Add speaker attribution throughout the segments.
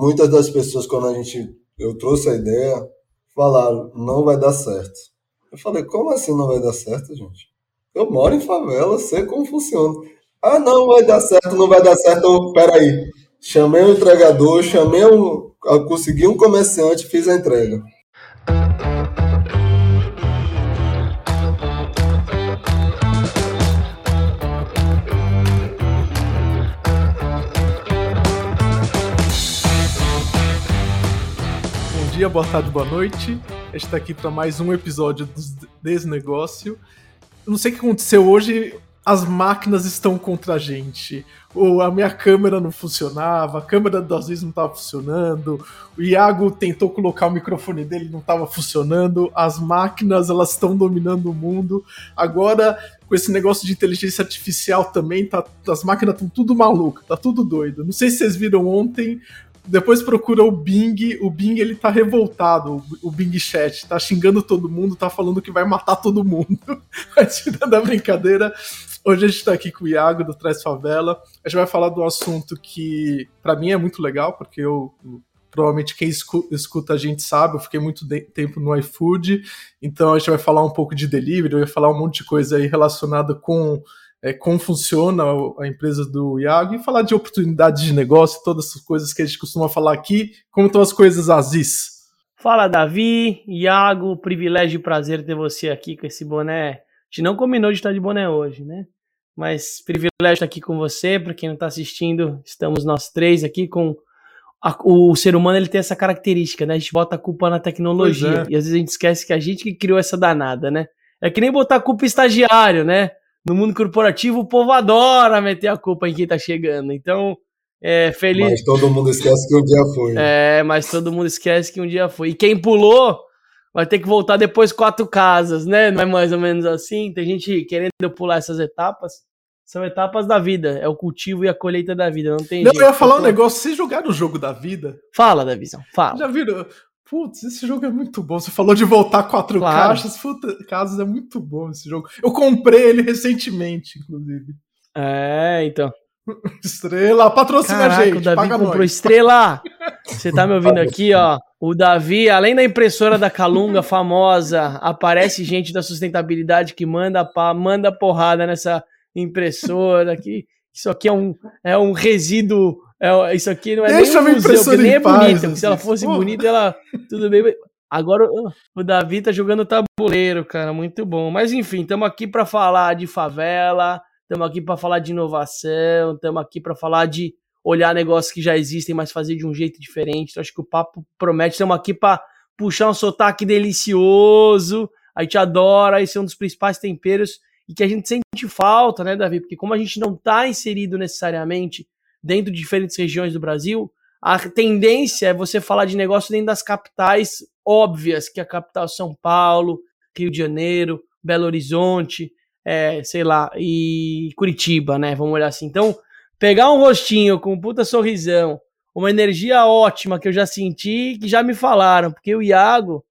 Speaker 1: muitas das pessoas, quando a gente, eu trouxe a ideia, falaram, não vai dar certo. Eu falei, como assim não vai dar certo, gente? Eu moro em favela, sei como funciona. Ah, não vai dar certo, não vai dar certo. Peraí. Chamei o entregador, chamei um. Consegui um comerciante, fiz a entrega.
Speaker 2: Dia, boa tarde, boa noite. A gente está aqui para mais um episódio do Desnegócio. Não sei o que aconteceu hoje, as máquinas estão contra a gente. Ou a minha câmera não funcionava, a câmera do Aziz não estava funcionando, o Iago tentou colocar o microfone dele não estava funcionando, as máquinas elas estão dominando o mundo. Agora, com esse negócio de inteligência artificial também, tá, as máquinas estão tudo malucas, tá tudo doido. Não sei se vocês viram ontem depois procura o Bing, o Bing ele tá revoltado, o Bing Chat, tá xingando todo mundo, tá falando que vai matar todo mundo. Mas tirando a brincadeira, hoje a gente tá aqui com o Iago do Traz Favela. A gente vai falar do assunto que para mim é muito legal, porque eu provavelmente quem escuta a gente sabe, eu fiquei muito tempo no iFood, então a gente vai falar um pouco de delivery, vai falar um monte de coisa aí relacionada com é, como funciona a empresa do Iago e falar de oportunidades de negócio, todas essas coisas que a gente costuma falar aqui. Como estão as coisas, Aziz?
Speaker 3: Fala, Davi, Iago, privilégio e prazer ter você aqui com esse boné. A gente não combinou de estar de boné hoje, né? Mas privilégio estar aqui com você. Para quem não está assistindo, estamos nós três aqui com. A, o ser humano ele tem essa característica, né? A gente bota a culpa na tecnologia. É. E às vezes a gente esquece que a gente que criou essa danada, né? É que nem botar a culpa estagiário, né? No mundo corporativo o povo adora meter a culpa em quem tá chegando. Então, é feliz.
Speaker 1: Mas todo mundo esquece que um dia foi.
Speaker 3: É, mas todo mundo esquece que um dia foi. E quem pulou vai ter que voltar depois quatro casas, né? Não é mais ou menos assim? Tem gente querendo pular essas etapas. São etapas da vida. É o cultivo e a colheita da vida. Não tem
Speaker 2: Não,
Speaker 3: jeito.
Speaker 2: eu ia falar um negócio. Vocês jogaram o jogo da vida?
Speaker 3: Fala, Davizão. Fala.
Speaker 2: Já viram? Putz, esse jogo é muito bom. Você falou de voltar quatro claro. caixas. Puta, casos é muito bom esse jogo. Eu comprei ele recentemente, inclusive.
Speaker 3: É, então.
Speaker 2: Estrela, patrocina Caraca, a gente. O
Speaker 3: Davi paga comprou nós. Estrela. Você tá me ouvindo aqui, ó. O Davi, além da impressora da Calunga famosa, aparece gente da sustentabilidade que manda pá, manda porrada nessa impressora aqui. Isso aqui é um, é um resíduo é, isso aqui não é Deixa nem um museu, porque nem é bonita. Se ela fosse Porra. bonita, ela. Tudo bem. Agora o Davi tá jogando tabuleiro, cara. Muito bom. Mas enfim, estamos aqui para falar de favela, estamos aqui para falar de inovação, estamos aqui para falar de olhar negócios que já existem, mas fazer de um jeito diferente. Então, acho que o papo promete. Estamos aqui para puxar um sotaque delicioso. A gente adora, esse é um dos principais temperos e que a gente sente falta, né, Davi? Porque como a gente não está inserido necessariamente dentro de diferentes regiões do Brasil, a tendência é você falar de negócio dentro das capitais óbvias, que é a capital São Paulo, Rio de Janeiro, Belo Horizonte, é, sei lá, e Curitiba, né? Vamos olhar assim. Então, pegar um rostinho com um puta sorrisão, uma energia ótima que eu já senti, que já me falaram, porque o Iago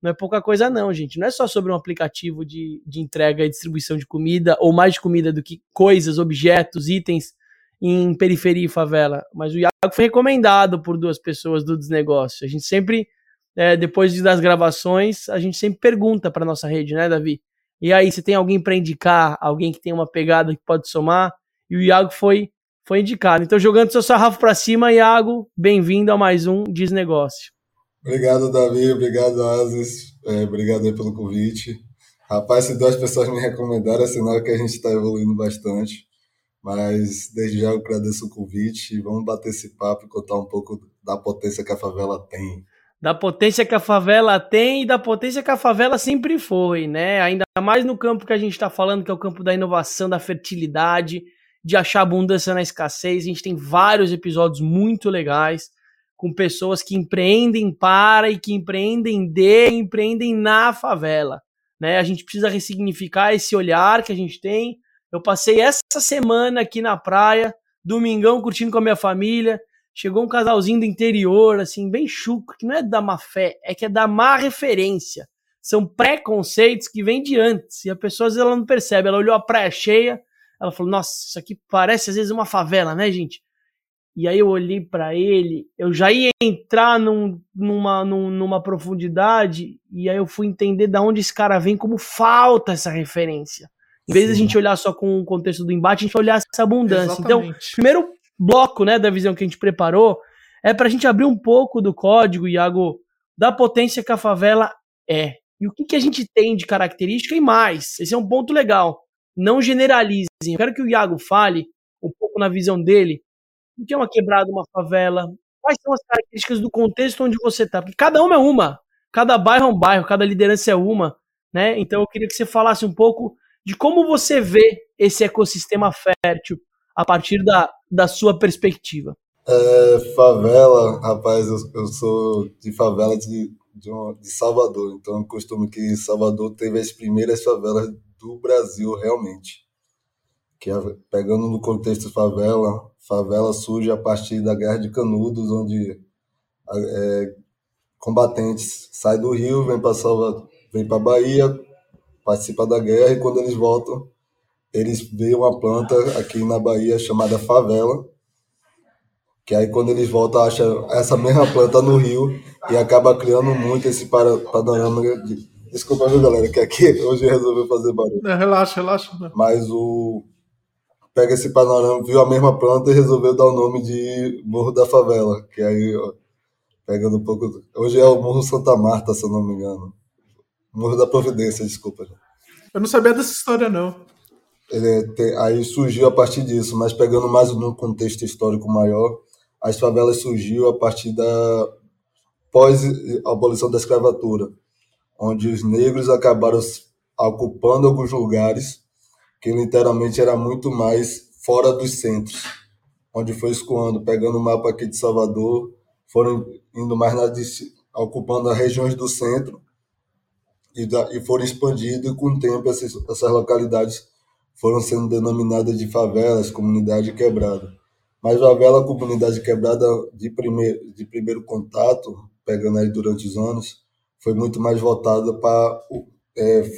Speaker 3: não é pouca coisa, não, gente. Não é só sobre um aplicativo de, de entrega e distribuição de comida, ou mais de comida do que coisas, objetos, itens em periferia e favela, mas o Iago foi recomendado por duas pessoas do desnegócio. A gente sempre, é, depois das gravações, a gente sempre pergunta para nossa rede, né, Davi? E aí, você tem alguém para indicar, alguém que tem uma pegada que pode somar? E o Iago foi, foi indicado. Então, jogando seu sarrafo para cima, Iago, bem-vindo a mais um Desnegócio.
Speaker 1: Obrigado, Davi. Obrigado, Asis. É, obrigado aí pelo convite. Rapaz, se duas pessoas me recomendaram, é sinal que a gente está evoluindo bastante. Mas desde já eu agradeço o convite e vamos bater esse papo e contar um pouco da potência que a favela tem.
Speaker 3: Da potência que a favela tem e da potência que a favela sempre foi, né? Ainda mais no campo que a gente está falando, que é o campo da inovação, da fertilidade, de achar abundância na escassez. A gente tem vários episódios muito legais com pessoas que empreendem para e que empreendem de, empreendem na favela. Né? A gente precisa ressignificar esse olhar que a gente tem eu passei essa semana aqui na praia, domingão, curtindo com a minha família. Chegou um casalzinho do interior, assim, bem chuco, que não é da má fé, é que é da má referência. São preconceitos que vêm de antes. E a pessoa, às vezes, ela não percebe. Ela olhou a praia cheia, ela falou: Nossa, isso aqui parece às vezes uma favela, né, gente? E aí eu olhei para ele, eu já ia entrar num, numa, num, numa profundidade, e aí eu fui entender da onde esse cara vem, como falta essa referência. Em vez de a gente olhar só com o contexto do embate, a gente olhar essa abundância. Então, Exatamente. Então, primeiro bloco né, da visão que a gente preparou é para a gente abrir um pouco do código, Iago, da potência que a favela é. E o que, que a gente tem de característica e mais. Esse é um ponto legal. Não generalizem. Eu quero que o Iago fale um pouco na visão dele o que é uma quebrada, uma favela, quais são as características do contexto onde você está. Porque cada uma é uma. Cada bairro é um bairro, cada liderança é uma. Né? Então eu queria que você falasse um pouco de como você vê esse ecossistema fértil a partir da, da sua perspectiva.
Speaker 1: É, favela, rapaz, eu, eu, sou de favela de, de, uma, de, Salvador, então eu costumo que Salvador teve as primeiras favelas do Brasil, realmente. Que pegando no contexto favela, favela surge a partir da Guerra de Canudos, onde é, combatentes saem do Rio, vêm para Salvador, vêm para Bahia, participam da guerra e quando eles voltam, eles veem uma planta aqui na Bahia chamada favela, que aí quando eles voltam acham essa mesma planta no Rio e acaba criando muito esse panorama de... Desculpa, viu, galera, que aqui hoje resolveu fazer barulho.
Speaker 2: Não, relaxa, relaxa.
Speaker 1: Mas o pega esse panorama, viu a mesma planta e resolveu dar o nome de Morro da Favela, que aí, ó, pegando um pouco. Hoje é o Morro Santa Marta, se eu não me engano. Morro da Providência, desculpa.
Speaker 2: Eu não sabia dessa história, não.
Speaker 1: Aí surgiu a partir disso, mas pegando mais num contexto histórico maior, as favelas surgiu a partir da pós-abolição da escravatura, onde os negros acabaram ocupando alguns lugares que literalmente era muito mais fora dos centros, onde foi escoando, pegando o mapa aqui de Salvador, foram indo mais na, ocupando as regiões do centro e, da, e foram expandindo e com o tempo essas, essas localidades foram sendo denominadas de favelas, comunidade quebrada. Mas favela, comunidade quebrada de primeiro, de primeiro contato, pegando aí durante os anos, foi muito mais voltada para é,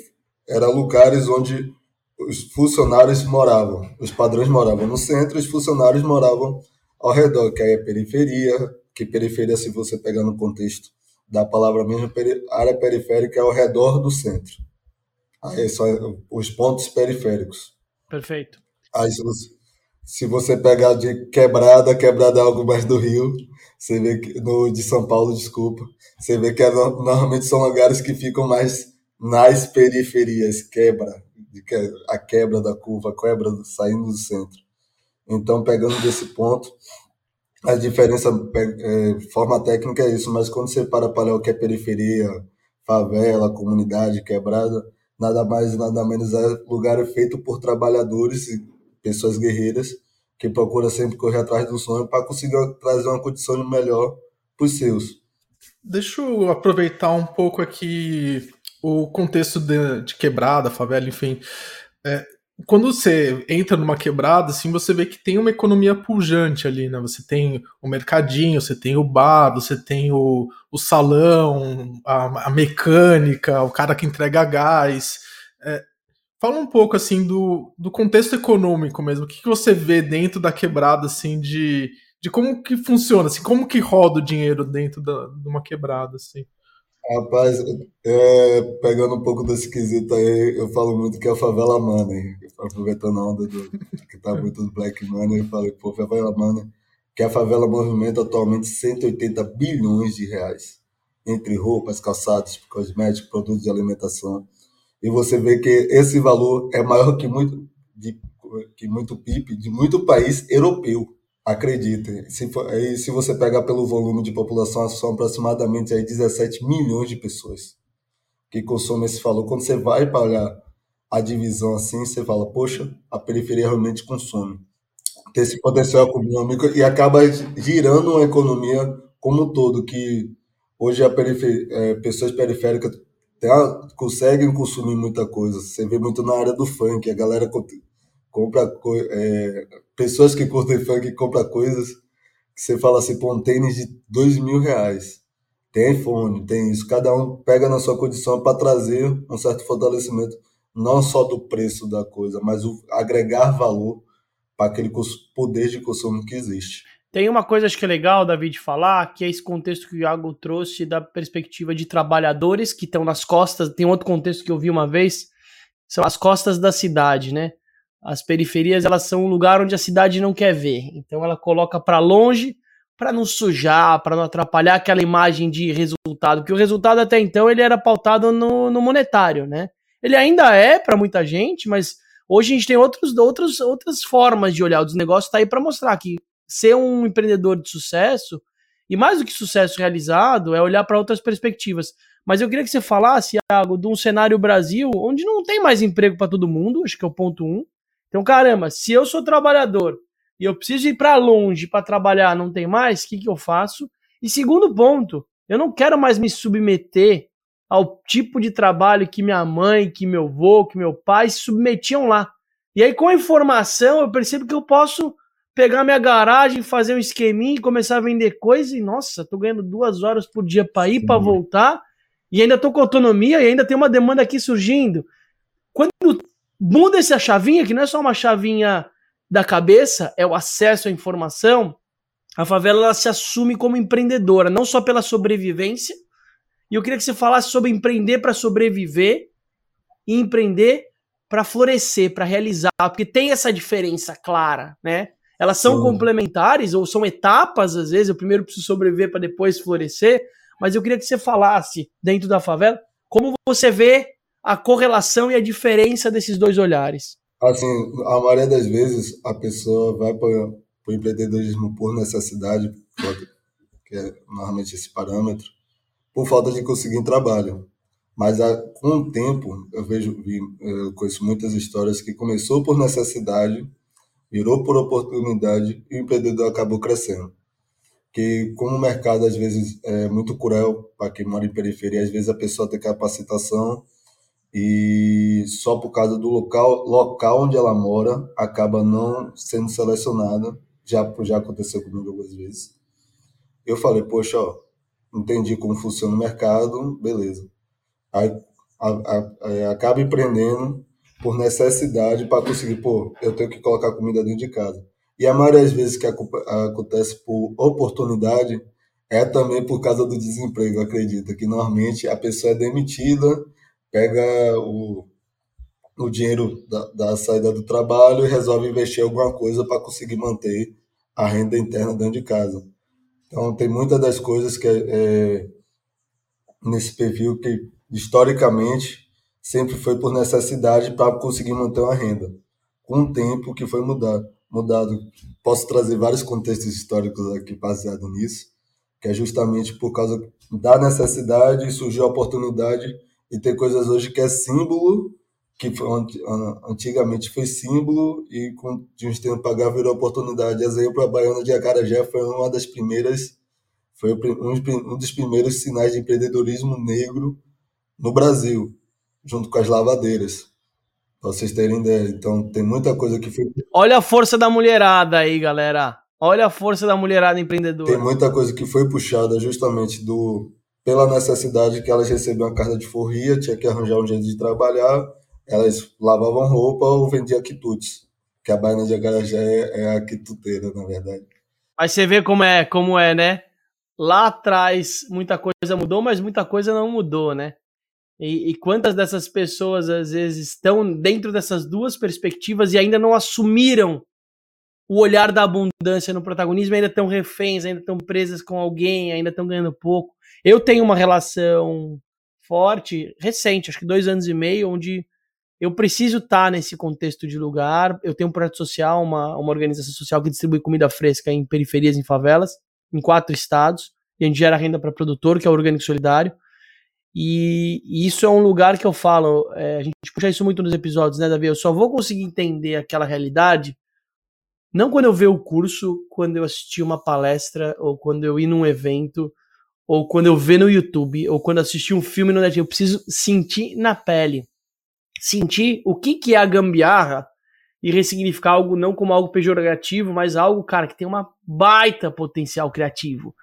Speaker 1: era lugares onde os funcionários moravam, os padrões moravam no centro, os funcionários moravam ao redor, que aí é periferia, que periferia, se você pegar no contexto da palavra mesmo, área periférica é ao redor do centro. Aí são os pontos periféricos.
Speaker 3: Perfeito.
Speaker 1: Aí se você, se você pegar de quebrada, quebrada é algo mais do Rio, você vê que no de São Paulo, desculpa, você vê que é, normalmente são lugares que ficam mais nas periferias, quebra, a quebra da curva, a quebra saindo do centro. Então, pegando desse ponto, a diferença, é, forma técnica é isso, mas quando você para para olhar o que é periferia, favela, comunidade, quebrada, nada mais e nada menos é lugar feito por trabalhadores e pessoas guerreiras que procuram sempre correr atrás do sonho para conseguir trazer uma condição melhor para os seus.
Speaker 2: Deixa eu aproveitar um pouco aqui o contexto de, de quebrada, favela, enfim. É, quando você entra numa quebrada, assim, você vê que tem uma economia pujante ali, né? Você tem o mercadinho, você tem o bar, você tem o, o salão, a, a mecânica, o cara que entrega gás. É, fala um pouco, assim, do, do contexto econômico mesmo. O que, que você vê dentro da quebrada, assim, de, de como que funciona, assim, como que roda o dinheiro dentro de uma quebrada, assim.
Speaker 1: Rapaz, é, pegando um pouco desse quesito aí, eu falo muito que é a favela money. Aproveitando a onda do, que tá muito do Black Money, eu falo, pô, favela money, que a favela movimenta atualmente 180 bilhões de reais. Entre roupas, calçados, cosméticos, produtos de alimentação. E você vê que esse valor é maior que muito, de, que muito PIB de muito país europeu. Acreditem, se, for, se você pegar pelo volume de população, são aproximadamente aí 17 milhões de pessoas que consomem esse valor. Quando você vai para olhar a divisão assim, você fala, poxa, a periferia realmente consome. Tem esse potencial econômico e acaba girando uma economia como um todo, que hoje a periferia, é, pessoas periféricas conseguem consumir muita coisa. Você vê muito na área do funk, a galera compra é, pessoas que curtem funk compram coisas que você fala assim, pô, um tênis de dois mil reais. Tem iPhone, tem isso. Cada um pega na sua condição para trazer um certo fortalecimento, não só do preço da coisa, mas o agregar valor para aquele poder de consumo que existe.
Speaker 3: Tem uma coisa acho que é legal, David, falar, que é esse contexto que o Iago trouxe da perspectiva de trabalhadores que estão nas costas. Tem outro contexto que eu vi uma vez, são as costas da cidade, né? As periferias, elas são um lugar onde a cidade não quer ver. Então ela coloca para longe para não sujar, para não atrapalhar aquela imagem de resultado, porque o resultado até então ele era pautado no, no monetário, né? Ele ainda é para muita gente, mas hoje a gente tem outros, outros, outras formas de olhar. O negócio está aí para mostrar que ser um empreendedor de sucesso, e mais do que sucesso realizado, é olhar para outras perspectivas. Mas eu queria que você falasse, Iago, de um cenário Brasil onde não tem mais emprego para todo mundo, acho que é o ponto um. Então, caramba, se eu sou trabalhador e eu preciso ir para longe para trabalhar, não tem mais, o que, que eu faço? E segundo ponto, eu não quero mais me submeter ao tipo de trabalho que minha mãe, que meu avô, que meu pai se submetiam lá. E aí, com a informação, eu percebo que eu posso pegar minha garagem, fazer um esqueminha e começar a vender coisa. E nossa, tô ganhando duas horas por dia para ir, para voltar. E ainda tô com autonomia e ainda tem uma demanda aqui surgindo. Quando muda essa chavinha, que não é só uma chavinha da cabeça, é o acesso à informação, a favela ela se assume como empreendedora, não só pela sobrevivência. E eu queria que você falasse sobre empreender para sobreviver e empreender para florescer, para realizar, porque tem essa diferença clara, né? Elas são Sim. complementares ou são etapas, às vezes. Eu primeiro preciso sobreviver para depois florescer. Mas eu queria que você falasse, dentro da favela, como você vê a correlação e a diferença desses dois olhares.
Speaker 1: Assim, a maioria das vezes a pessoa vai para o empreendedorismo por necessidade, que é normalmente esse parâmetro, por falta de conseguir trabalho. Mas com o tempo, eu vejo, eu conheço muitas histórias que começou por necessidade virou por oportunidade e o empreendedor acabou crescendo. Que como o mercado às vezes é muito cruel para quem mora em periferia, às vezes a pessoa tem capacitação e só por causa do local, local onde ela mora acaba não sendo selecionada. Já, já aconteceu comigo algumas vezes. Eu falei, poxa, ó, entendi como funciona o mercado, beleza. Aí a, a, a, acaba empreendendo por necessidade para conseguir, pô, eu tenho que colocar comida dentro de casa. E a maioria das vezes que acontece por oportunidade é também por causa do desemprego, acredita, que normalmente a pessoa é demitida, pega o, o dinheiro da, da saída do trabalho e resolve investir em alguma coisa para conseguir manter a renda interna dentro de casa. Então, tem muitas das coisas que é, é nesse perfil que, historicamente, sempre foi por necessidade para conseguir manter uma renda. Com o tempo que foi mudado, mudado, posso trazer vários contextos históricos aqui baseado nisso, que é justamente por causa da necessidade surgiu a oportunidade e ter coisas hoje que é símbolo, que foi, antigamente foi símbolo e com, de uns tempos para cá virou oportunidade. Exemplo, a Baiana de Acarajé foi uma das primeiras, foi um dos primeiros sinais de empreendedorismo negro no Brasil junto com as lavadeiras. Pra vocês terem ideia. Então tem muita coisa que foi.
Speaker 3: Olha a força da mulherada aí, galera. Olha a força da mulherada empreendedora.
Speaker 1: Tem muita coisa que foi puxada justamente do pela necessidade que elas recebiam a carta de forria, tinha que arranjar um jeito de trabalhar, elas lavavam roupa ou vendiam quitutes, que a Baina de Agarajé é a quituteira, na verdade.
Speaker 3: Mas você vê como é, como é, né? Lá atrás muita coisa mudou, mas muita coisa não mudou, né? E, e, quantas dessas pessoas às vezes estão dentro dessas duas perspectivas e ainda não assumiram o olhar da abundância no protagonismo, ainda estão reféns, ainda estão presas com alguém, ainda estão ganhando pouco. Eu tenho uma relação forte, recente, acho que dois anos e meio, onde eu preciso estar nesse contexto de lugar. Eu tenho um projeto social, uma, uma organização social que distribui comida fresca em periferias, em favelas, em quatro estados, e a gente gera renda para produtor, que é o Orgânico Solidário. E, e, isso é um lugar que eu falo, é, a gente puxa isso muito nos episódios, né, Davi? Eu só vou conseguir entender aquela realidade não quando eu ver o curso, quando eu assistir uma palestra, ou quando eu ir num evento, ou quando eu ver no YouTube, ou quando assistir um filme no Netflix. Eu preciso sentir na pele. Sentir o que, que é a gambiarra e ressignificar algo não como algo pejorativo, mas algo, cara, que tem uma baita potencial criativo.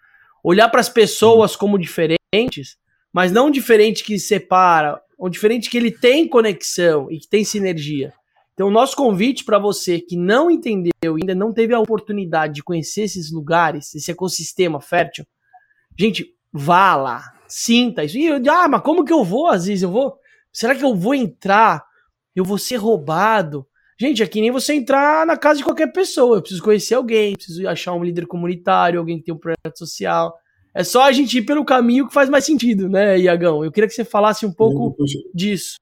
Speaker 3: Olhar para as pessoas como diferentes mas não diferente que separa, um diferente que ele tem conexão e que tem sinergia. Então, o nosso convite para você que não entendeu e ainda não teve a oportunidade de conhecer esses lugares, esse ecossistema fértil, gente, vá lá, sinta isso. E eu, ah, mas como que eu vou, às vezes? Eu vou. Será que eu vou entrar? Eu vou ser roubado? Gente, é que nem você entrar na casa de qualquer pessoa. Eu preciso conhecer alguém, preciso achar um líder comunitário, alguém que tem um projeto social. É só a gente ir pelo caminho que faz mais sentido, né, Iagão? Eu queria que você falasse um pouco disso.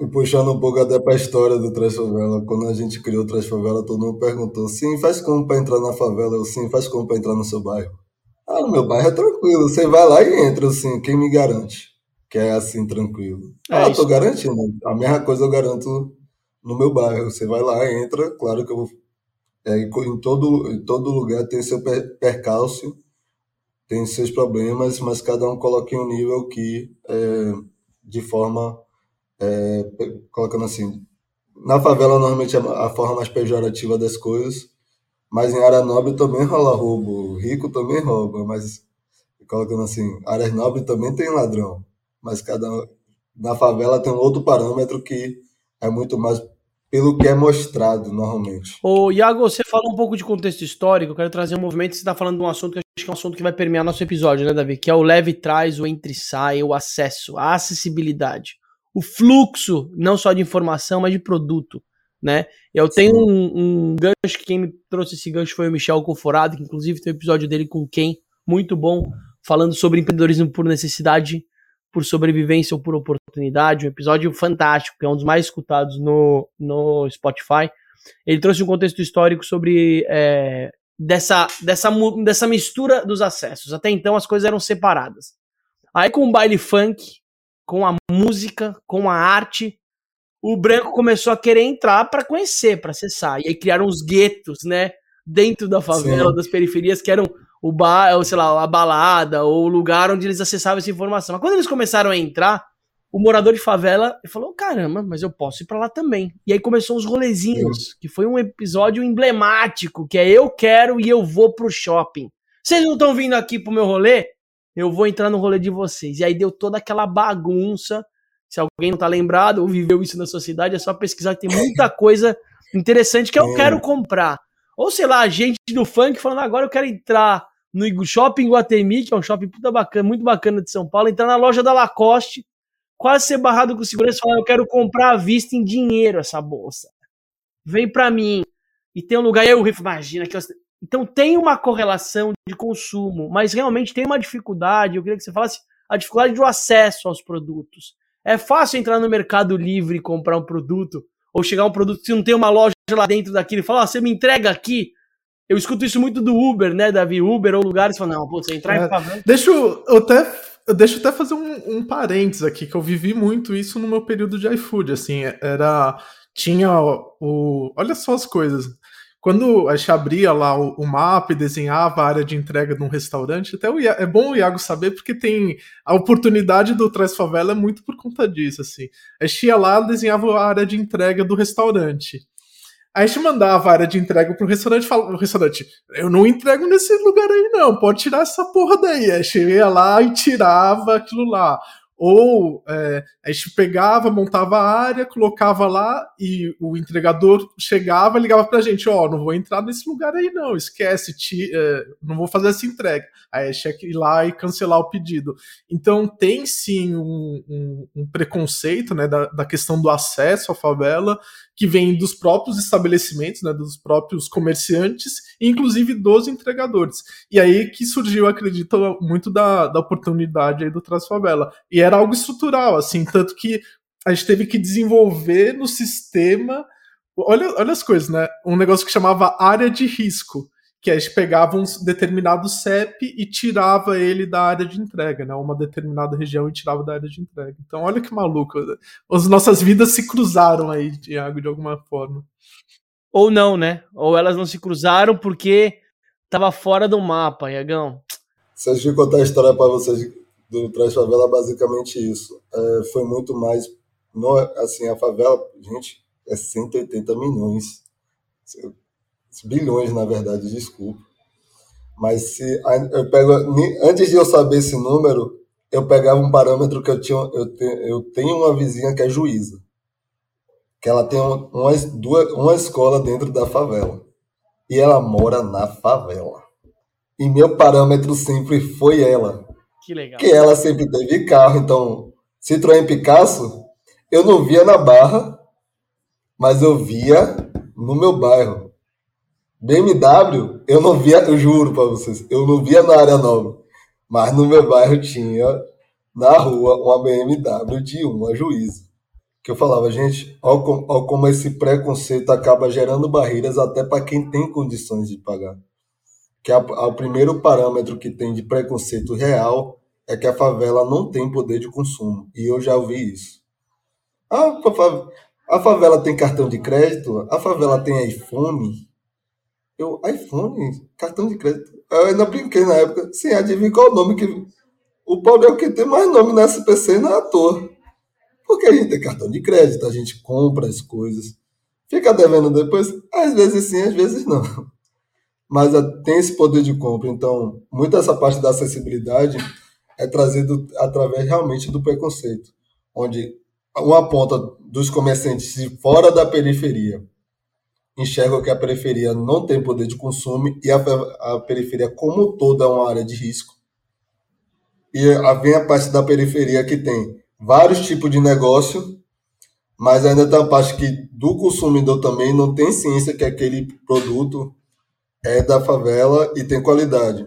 Speaker 1: E puxando um pouco até para a história do Trás Favela, quando a gente criou o Trás Favela, todo mundo perguntou: sim, faz como para entrar na favela? Eu, sim, faz como para entrar no seu bairro? Ah, no meu bairro é tranquilo, você vai lá e entra, assim, quem me garante que é assim tranquilo? É ah, isso. tô garantindo, a mesma coisa eu garanto no meu bairro. Você vai lá, entra, claro que eu vou. É, em, todo, em todo lugar tem seu percalço, tem seus problemas, mas cada um coloca em um nível que, é, de forma é, colocando assim, na favela normalmente é a forma mais pejorativa das coisas, mas em área nobre também rola roubo, rico também rouba, mas colocando assim, áreas nobres também tem ladrão, mas cada na favela tem um outro parâmetro que é muito mais pelo que é mostrado normalmente.
Speaker 3: Ô, Iago, você falou um pouco de contexto histórico, eu quero trazer um movimento, você está falando de um assunto que acho que é um assunto que vai permear nosso episódio, né, Davi? Que é o leve trás, o entre sai, o acesso, a acessibilidade o fluxo, não só de informação, mas de produto, né? Eu tenho um, um, gancho, que quem me trouxe esse gancho foi o Michel Conforado, que inclusive tem um episódio dele com quem muito bom, falando sobre empreendedorismo por necessidade, por sobrevivência ou por oportunidade, um episódio fantástico, que é um dos mais escutados no, no Spotify. Ele trouxe um contexto histórico sobre é, dessa, dessa, dessa mistura dos acessos. Até então as coisas eram separadas. Aí com o baile funk, com a música, com a arte, o branco começou a querer entrar para conhecer, para acessar. E aí criaram os guetos, né? Dentro da favela, Sim. das periferias, que eram o bar, ou sei lá, a balada, ou o lugar onde eles acessavam essa informação. Mas quando eles começaram a entrar, o morador de favela falou: caramba, mas eu posso ir para lá também. E aí começou os rolezinhos, Sim. que foi um episódio emblemático, que é eu quero e eu vou pro shopping. Vocês não estão vindo aqui pro meu rolê? eu vou entrar no rolê de vocês. E aí deu toda aquela bagunça. Se alguém não tá lembrado ou viveu isso na sociedade, é só pesquisar que tem muita coisa interessante que eu é. quero comprar. Ou sei lá, gente do funk falando agora eu quero entrar no Shopping Guatemi, que é um shopping puta bacana, muito bacana de São Paulo, entrar na loja da Lacoste, quase ser barrado com segurança, falar eu quero comprar à vista em dinheiro essa bolsa. Vem pra mim. E tem um lugar, aí eu imagina que eu, então tem uma correlação de consumo, mas realmente tem uma dificuldade. Eu queria que você falasse a dificuldade do acesso aos produtos. É fácil entrar no Mercado Livre e comprar um produto, ou chegar um produto que não tem uma loja lá dentro daquilo e falar, ah, você me entrega aqui. Eu escuto isso muito do Uber, né, Davi? Uber ou lugares falam, não, pô, você entrar é, em favela.
Speaker 2: Deixa eu até eu deixo até fazer um, um parênteses aqui, que eu vivi muito isso no meu período de iFood, assim, era, tinha o, olha só as coisas, quando a gente abria lá o, o, mapa e desenhava a área de entrega de um restaurante, até o, é bom o Iago saber, porque tem a oportunidade do Traz Favela é muito por conta disso, assim. A gente ia lá desenhava a área de entrega do restaurante. Aí a gente mandava a área de entrega pro restaurante falava, o restaurante, eu não entrego nesse lugar aí não, pode tirar essa porra daí. Aí a gente ia lá e tirava aquilo lá. Ou é, a gente pegava, montava a área, colocava lá e o entregador chegava ligava pra gente: Ó, oh, não vou entrar nesse lugar aí, não, esquece, te, é, não vou fazer essa entrega. Aí a gente ir lá e cancelar o pedido. Então tem sim um, um, um preconceito né, da, da questão do acesso à favela que vem dos próprios estabelecimentos, né, dos próprios comerciantes, inclusive dos entregadores. E aí que surgiu, acredito, muito da, da oportunidade aí do Traz Favela. E era algo estrutural, assim, tanto que a gente teve que desenvolver no sistema. Olha, olha as coisas, né? Um negócio que chamava área de risco que a gente pegava um determinado CEP e tirava ele da área de entrega, né? Uma determinada região e tirava da área de entrega. Então, olha que maluco. As nossas vidas se cruzaram aí, Tiago, de alguma forma.
Speaker 3: Ou não, né? Ou elas não se cruzaram porque estava fora do mapa, Iagão.
Speaker 1: Se a gente contar a história para vocês do Trás Favela, basicamente isso. É, foi muito mais. No, assim, a favela, gente, é 180 milhões bilhões, na verdade, desculpa. Mas se eu pego, antes de eu saber esse número, eu pegava um parâmetro que eu tinha, eu, te, eu tenho uma vizinha que é juíza. que ela tem uma, duas, uma escola dentro da favela. E ela mora na favela. E meu parâmetro sempre foi ela.
Speaker 3: Que legal.
Speaker 1: Que ela sempre teve carro, então Citroën Picasso eu não via na Barra, mas eu via no meu bairro. BMW, eu não via, eu juro para vocês, eu não via na área nova, mas no meu bairro tinha na rua uma BMW de uma juíza. Que eu falava, gente, olha como, como esse preconceito acaba gerando barreiras até para quem tem condições de pagar. Que a, a, o primeiro parâmetro que tem de preconceito real é que a favela não tem poder de consumo. E eu já ouvi isso. Ah, a favela tem cartão de crédito? A favela tem iPhone? Eu, iPhone? Cartão de crédito? Eu ainda brinquei na época. Sim, adivinha qual o nome que. O Paulo é o que tem mais nome na SPC não é à toa. Porque a gente tem cartão de crédito, a gente compra as coisas. Fica devendo depois? Às vezes sim, às vezes não. Mas tem esse poder de compra. Então, muita essa parte da acessibilidade é trazido através realmente do preconceito. Onde uma ponta dos comerciantes de fora da periferia enxergam que a periferia não tem poder de consumo e a, a periferia como toda é uma área de risco. E vem a parte da periferia que tem vários tipos de negócio, mas ainda tem a parte que do consumidor também não tem ciência que aquele produto é da favela e tem qualidade.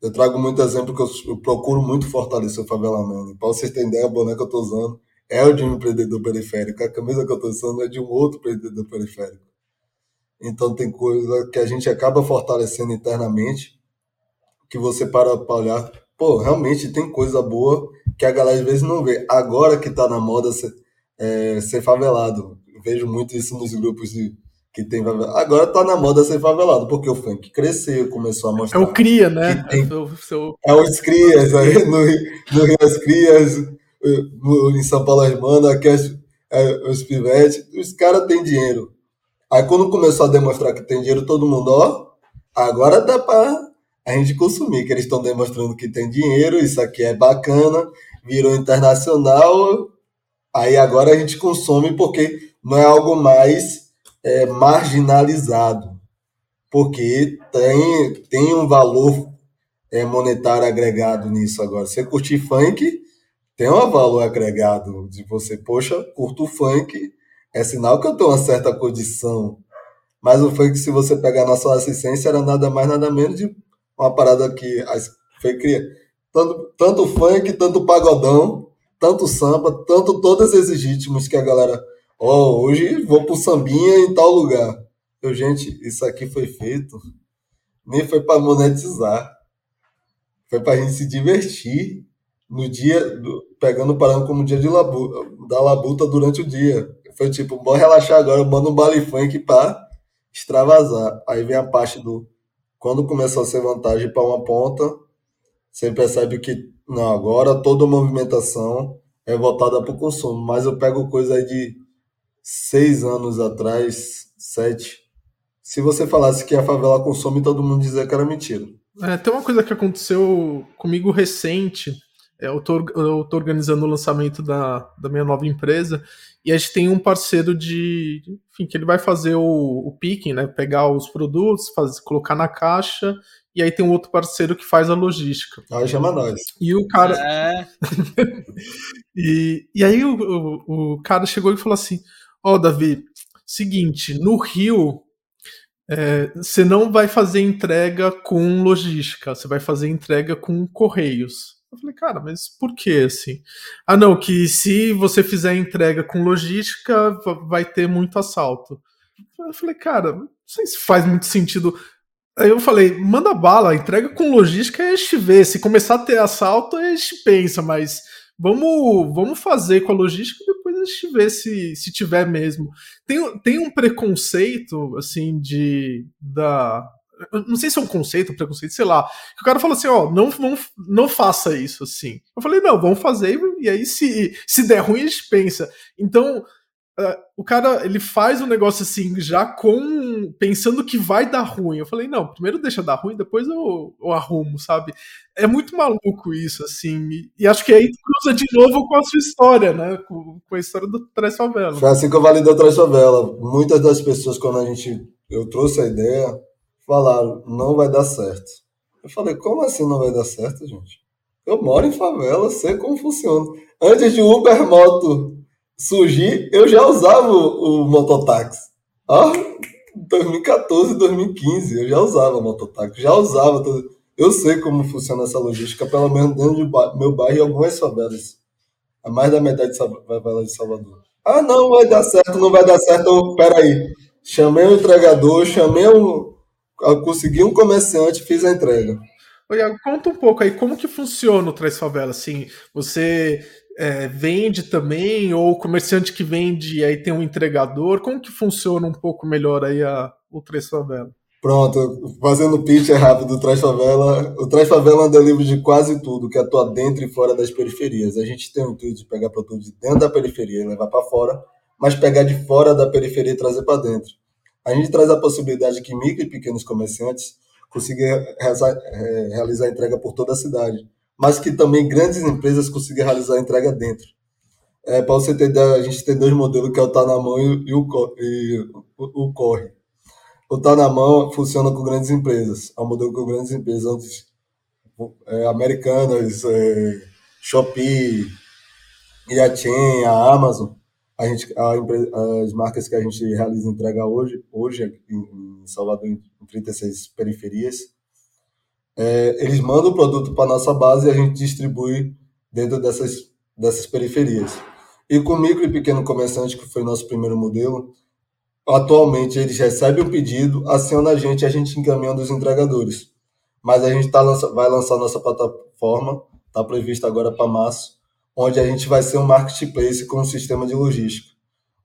Speaker 1: Eu trago muito exemplo que eu, eu procuro muito fortalecer o favelamento. Para vocês terem ideia, o boneco que eu estou usando é o de um empreendedor periférico. A camisa que eu estou usando é de um outro empreendedor periférico. Então tem coisa que a gente acaba fortalecendo internamente, que você para para olhar, pô, realmente tem coisa boa que a galera às vezes não vê. Agora que está na moda ser, é, ser favelado. Eu vejo muito isso nos grupos de, que tem favelado. Agora está na moda ser favelado, porque o funk cresceu, começou a mostrar.
Speaker 2: É o Cria, né?
Speaker 1: Tem, é, seu... é os Crias, aí no, no Rio das Crias no, em São Paulo Hermana, aqui é, os pivetes, os caras têm dinheiro. Aí quando começou a demonstrar que tem dinheiro, todo mundo, ó, agora dá para a gente consumir, que eles estão demonstrando que tem dinheiro, isso aqui é bacana, virou internacional, aí agora a gente consome porque não é algo mais é, marginalizado, porque tem, tem um valor é, monetário agregado nisso agora. Você curtir funk, tem um valor agregado de você, poxa, curto funk, é sinal que eu tenho uma certa condição. Mas o funk, se você pegar na sua assistência, era nada mais, nada menos de uma parada que foi criada. Tanto, tanto funk, tanto pagodão, tanto samba, tanto todos esses ritmos que a galera. Ó, oh, hoje vou pro sambinha em tal lugar. Eu, gente, isso aqui foi feito. Nem foi para monetizar. Foi para a gente se divertir no dia, do, pegando o parâmetro como dia de labuta, da labuta durante o dia. Foi tipo, bora relaxar agora, eu mando um baile funk pra extravasar. Aí vem a parte do. Quando começou a ser vantagem para uma ponta, você percebe que, não, agora toda movimentação é voltada para o consumo. Mas eu pego coisa de seis anos atrás, sete. Se você falasse que a favela consome, todo mundo dizia que era mentira.
Speaker 2: É, tem uma coisa que aconteceu comigo recente eu tô, eu tô organizando o lançamento da, da minha nova empresa e a gente tem um parceiro de. Enfim, que ele vai fazer o, o picking, né? Pegar os produtos, fazer, colocar na caixa, e aí tem um outro parceiro que faz a logística.
Speaker 1: Aí chama nós.
Speaker 2: E o cara. É. e, e aí o, o, o, cara chegou e falou assim: Ó, oh, Davi, seguinte, no Rio. É, você não vai fazer entrega com logística, você vai fazer entrega com correios. Eu falei, cara, mas por que assim? Ah, não, que se você fizer entrega com logística, vai ter muito assalto. Eu falei, cara, não sei se faz muito sentido. Aí eu falei, manda bala, entrega com logística a gente vê. Se começar a ter assalto, a gente pensa, mas vamos, vamos fazer com a logística e depois a gente vê se, se tiver mesmo. Tem, tem um preconceito, assim, de da, não sei se é um conceito, um preconceito, sei lá. O cara falou assim: ó, não, não, não faça isso assim. Eu falei: não, vamos fazer, e aí se, se der ruim, a gente pensa. Então, uh, o cara ele faz um negócio assim, já com. pensando que vai dar ruim. Eu falei, não, primeiro deixa dar ruim, depois eu, eu arrumo, sabe? É muito maluco isso, assim. E, e, acho que aí cruza de novo com a sua história, né? Com, com a história do Trás Favela.
Speaker 1: Foi assim que eu validei o Trás Favela. Muitas das pessoas, quando a gente. Eu trouxe a ideia, falaram, não vai dar certo. Eu falei, como assim não vai dar certo, gente? Eu moro em favela, sei como funciona. Antes de Uber Moto surgir, eu já usava o, o mototáxi. Ah, 2014, 2015, eu já usava mototáxi, já usava. Todo... Eu sei como funciona essa logística, pelo menos dentro do meu bairro e algumas favelas. A mais da metade de favela de Salvador. Ah, não vai dar certo, não vai dar certo. Peraí. Chamei o entregador, chamei um. Consegui um comerciante, fiz a entrega.
Speaker 2: Oi, conta um pouco aí como que funciona o Trás Favela. Assim, você é, vende também, ou o comerciante que vende aí tem um entregador? Como que funciona um pouco melhor aí a, o Três Favela?
Speaker 1: Pronto, fazendo pitch rápido do Trás Favela. O Trás Favela é um delivery de quase tudo, que atua dentro e fora das periferias. A gente tem o intuito de pegar produto de dentro da periferia e levar para fora, mas pegar de fora da periferia e trazer para dentro. A gente traz a possibilidade que micro e pequenos comerciantes consigam é, realizar a entrega por toda a cidade mas que também grandes empresas consigam realizar a entrega dentro. É, Para você ideia, a gente tem dois modelos, que é o Tá na Mão e, o, e o, o Corre. O Tá na Mão funciona com grandes empresas, é um modelo com grandes empresas é, americanas, é, Shopee, Yachen, a Amazon, a gente, a, as marcas que a gente realiza entrega hoje, hoje em Salvador, em 36 periferias, é, eles mandam o produto para nossa base e a gente distribui dentro dessas, dessas periferias. E com micro e pequeno comerciante, que foi nosso primeiro modelo, atualmente eles recebem o pedido, acionam a gente e a gente encaminha dos entregadores. Mas a gente tá, vai lançar nossa plataforma, está prevista agora para março, onde a gente vai ser um marketplace com um sistema de logística,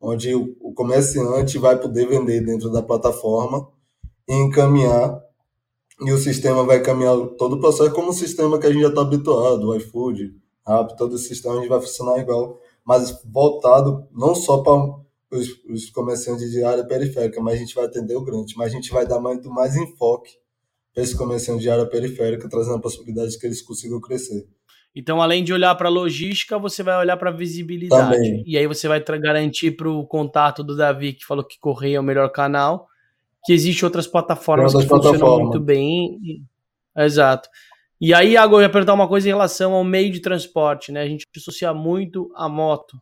Speaker 1: onde o, comerciante vai poder vender dentro da plataforma e encaminhar e o sistema vai caminhar todo o processo como o sistema que a gente já está habituado, o iFood, Rap, todo o sistema a gente vai funcionar igual, mas voltado não só para os, os, comerciantes de área periférica, mas a gente vai atender o grande, mas a gente vai dar muito mais enfoque para esse comerciante de área periférica, trazendo a possibilidade de que eles consigam crescer.
Speaker 3: Então, além de olhar para a logística, você vai olhar para a visibilidade. Também. E aí você vai garantir para o contato do Davi, que falou que Correio é o melhor canal, que existe outras plataformas que funcionam muito bem. Exato. E aí, agora eu ia perguntar uma coisa em relação ao meio de transporte, né? A gente associa muito a moto.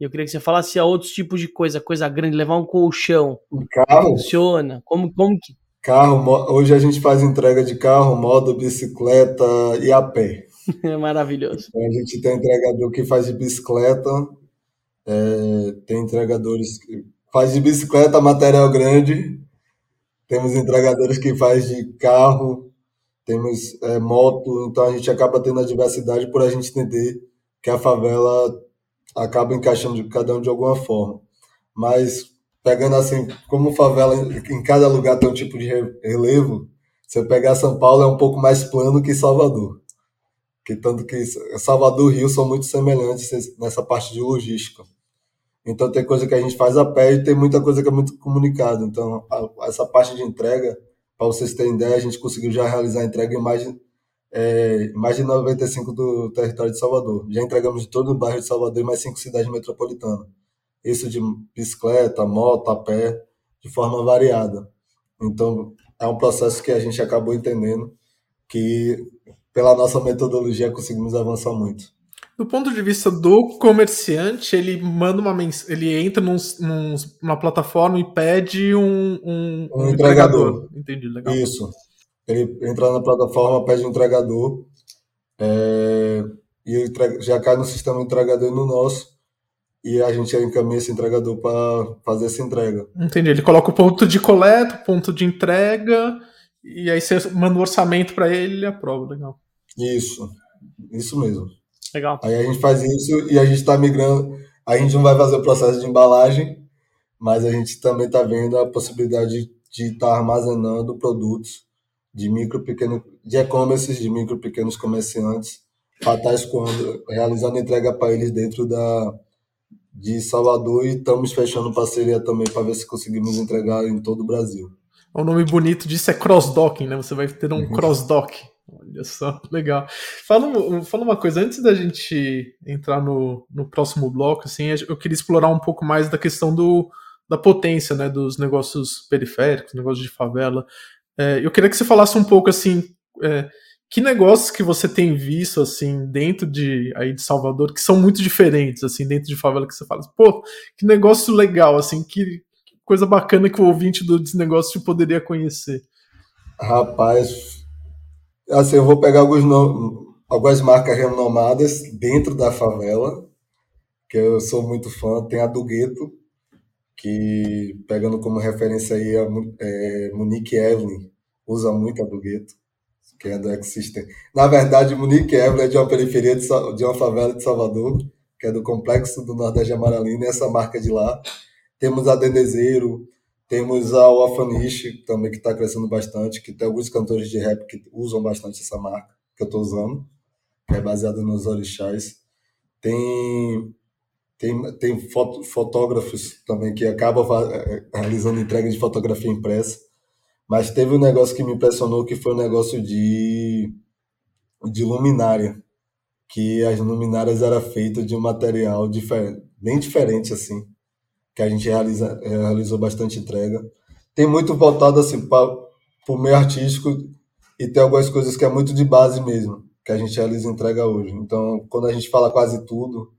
Speaker 3: E eu queria que você falasse a outros tipos de coisa, coisa grande, levar um colchão.
Speaker 1: Um carro?
Speaker 3: Funciona? Como, como que.
Speaker 1: Carro, hoje a gente faz entrega de carro, moto, bicicleta e a pé.
Speaker 3: É maravilhoso.
Speaker 1: Então, a gente tem entregador que faz de bicicleta, é, tem entregadores que faz de bicicleta material grande, temos entregadores que faz de carro, temos é, moto, então a gente acaba tendo a diversidade por a gente entender que a favela acaba encaixando cada um de alguma forma. Mas pegando assim, como favela em cada lugar tem um tipo de relevo, se eu pegar São Paulo é um pouco mais plano que Salvador. Que tanto que Salvador e Rio são muito semelhantes nessa parte de logística. Então tem coisa que a gente faz a pé e tem muita coisa que é muito comunicado. Então a, essa parte de entrega, para vocês terem ideia, a gente conseguiu já realizar a entrega em mais de, é, mais de 95 do território de Salvador. Já entregamos de todo o bairro de Salvador e mais cinco cidades metropolitanas. Isso de bicicleta, moto, a pé, de forma variada. Então é um processo que a gente acabou entendendo que pela nossa metodologia conseguimos avançar muito.
Speaker 2: Do ponto de vista do comerciante, ele manda uma mens... ele entra num, num, numa plataforma e pede um, um,
Speaker 1: um entregador. entregador.
Speaker 2: Entendi, legal.
Speaker 1: Isso. Ele entra na plataforma, pede um entregador é... e já cai no sistema entregador e no nosso e a gente encaminha esse entregador para fazer essa entrega.
Speaker 2: Entendi. Ele coloca o ponto de coleta, o ponto de entrega e aí você manda o um orçamento para ele e ele aprova. Legal.
Speaker 1: Isso. Isso mesmo.
Speaker 3: Legal.
Speaker 1: Aí a gente faz isso e a gente está migrando. A gente não vai fazer o processo de embalagem, mas a gente também está vendo a possibilidade de estar tá armazenando produtos de micro pequeno de e-commerce, de micro pequenos comerciantes, para estar escoando, realizando entrega para eles dentro da de Salvador e estamos fechando parceria também para ver se conseguimos entregar em todo o Brasil.
Speaker 2: O nome bonito disso é cross-docking, né? Você vai ter um uhum. cross-dock. Olha só, legal. Fala, fala uma coisa, antes da gente entrar no, no próximo bloco, assim, eu queria explorar um pouco mais da questão do, da potência, né, dos negócios periféricos, negócios de favela. É, eu queria que você falasse um pouco, assim, é, que negócios que você tem visto, assim, dentro de, aí de Salvador, que são muito diferentes, assim, dentro de favela, que você fala, pô, que negócio legal, assim, que, que coisa bacana que o ouvinte do Desnegócio poderia conhecer.
Speaker 1: Rapaz, assim, eu vou pegar alguns algumas marcas renomadas dentro da favela, que eu sou muito fã, tem a do Gueto, que pegando como referência aí a é, Monique Evelyn, usa muito a do Gueto que é do X-System. Na verdade, Munique Evelyn é de uma periferia de, de, uma favela de Salvador, que é do Complexo do Nordeste Amaralina, essa marca de lá. Temos a Dendezeiro, temos a Orfanish, também que está crescendo bastante, que tem alguns cantores de rap que usam bastante essa marca, que eu estou usando, que é baseada nos orixás. Tem tem, tem fotógrafos também que acabam eh, realizando entrega de fotografia impressa. Mas teve um negócio que me impressionou que foi um negócio de, de luminária. Que as luminárias eram feitas de um material diferente, bem diferente assim. Que a gente realiza, realizou bastante entrega. Tem muito voltado assim para o meio artístico e tem algumas coisas que é muito de base mesmo, que a gente realiza entrega hoje. Então, quando a gente fala quase tudo,